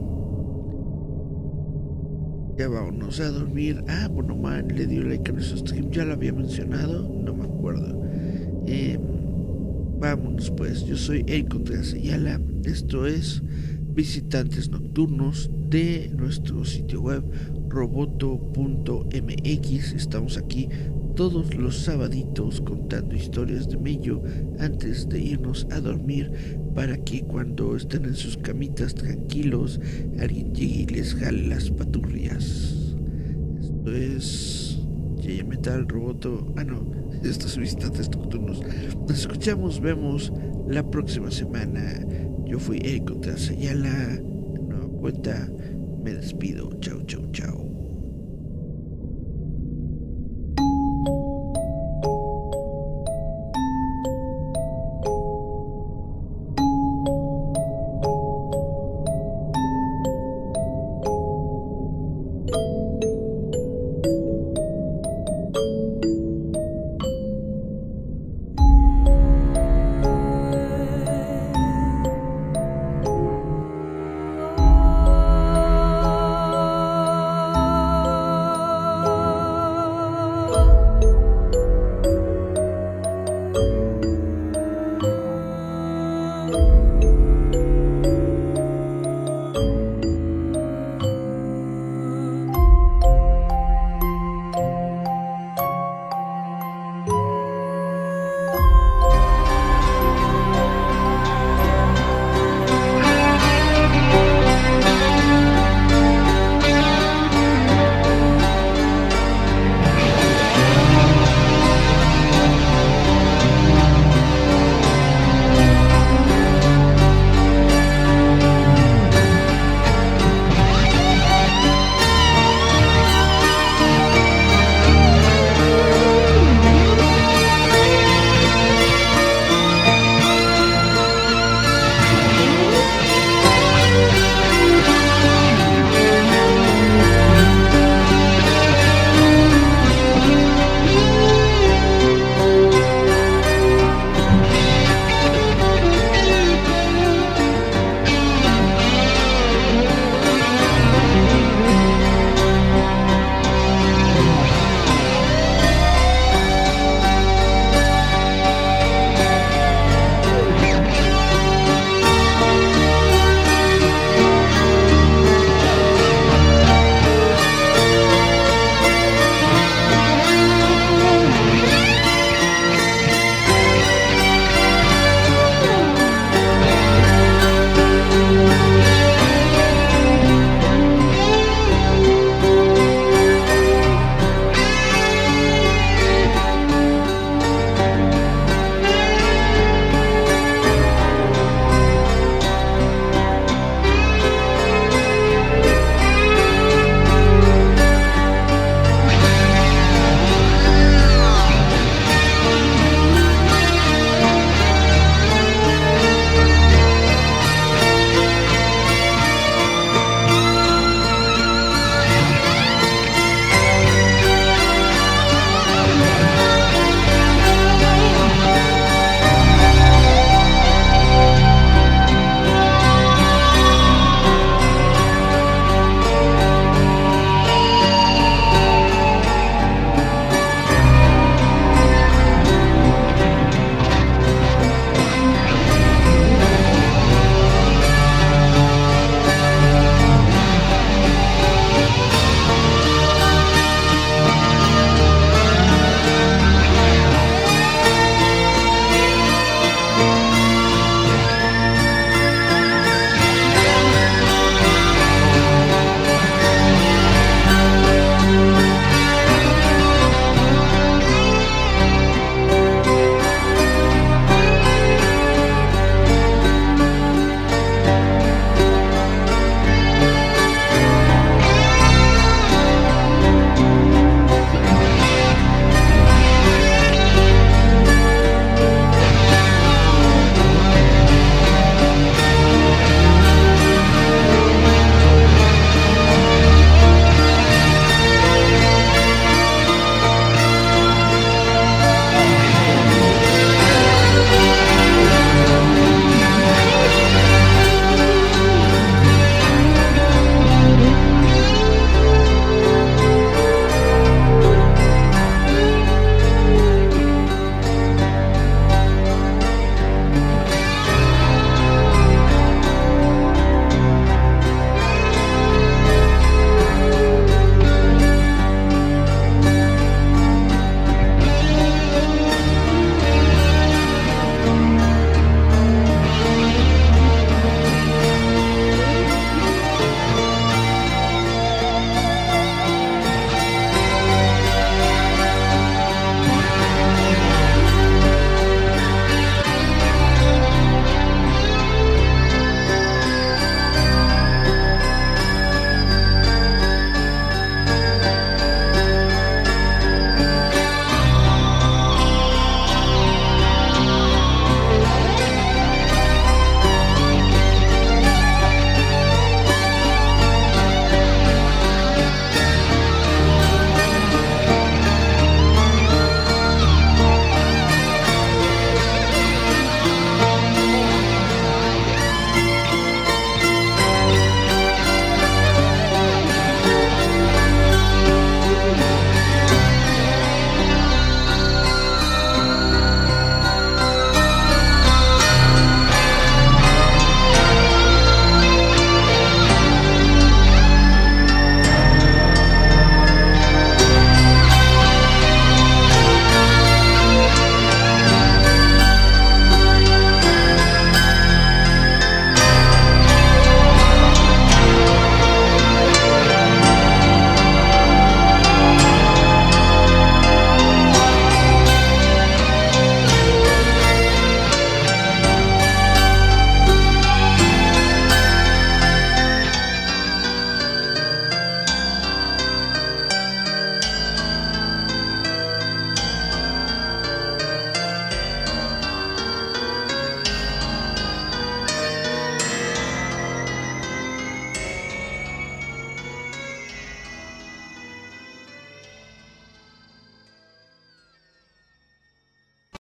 Ya vámonos a dormir. Ah, bueno, man, le dio like a nuestro stream. Ya lo había mencionado, no me acuerdo. Eh, Vámonos pues, yo soy El Contreras Ayala, esto es Visitantes Nocturnos de nuestro sitio web roboto.mx. Estamos aquí todos los sabaditos contando historias de Mello antes de irnos a dormir para que cuando estén en sus camitas tranquilos alguien llegue y les jale las paturrias. Esto es... Metal Roboto... Ah no, estos visitantes nocturnos. Nos escuchamos, vemos la próxima semana. Yo fui Eric Contreras Ayala. Nueva cuenta, me despido. Chao, chao, chao.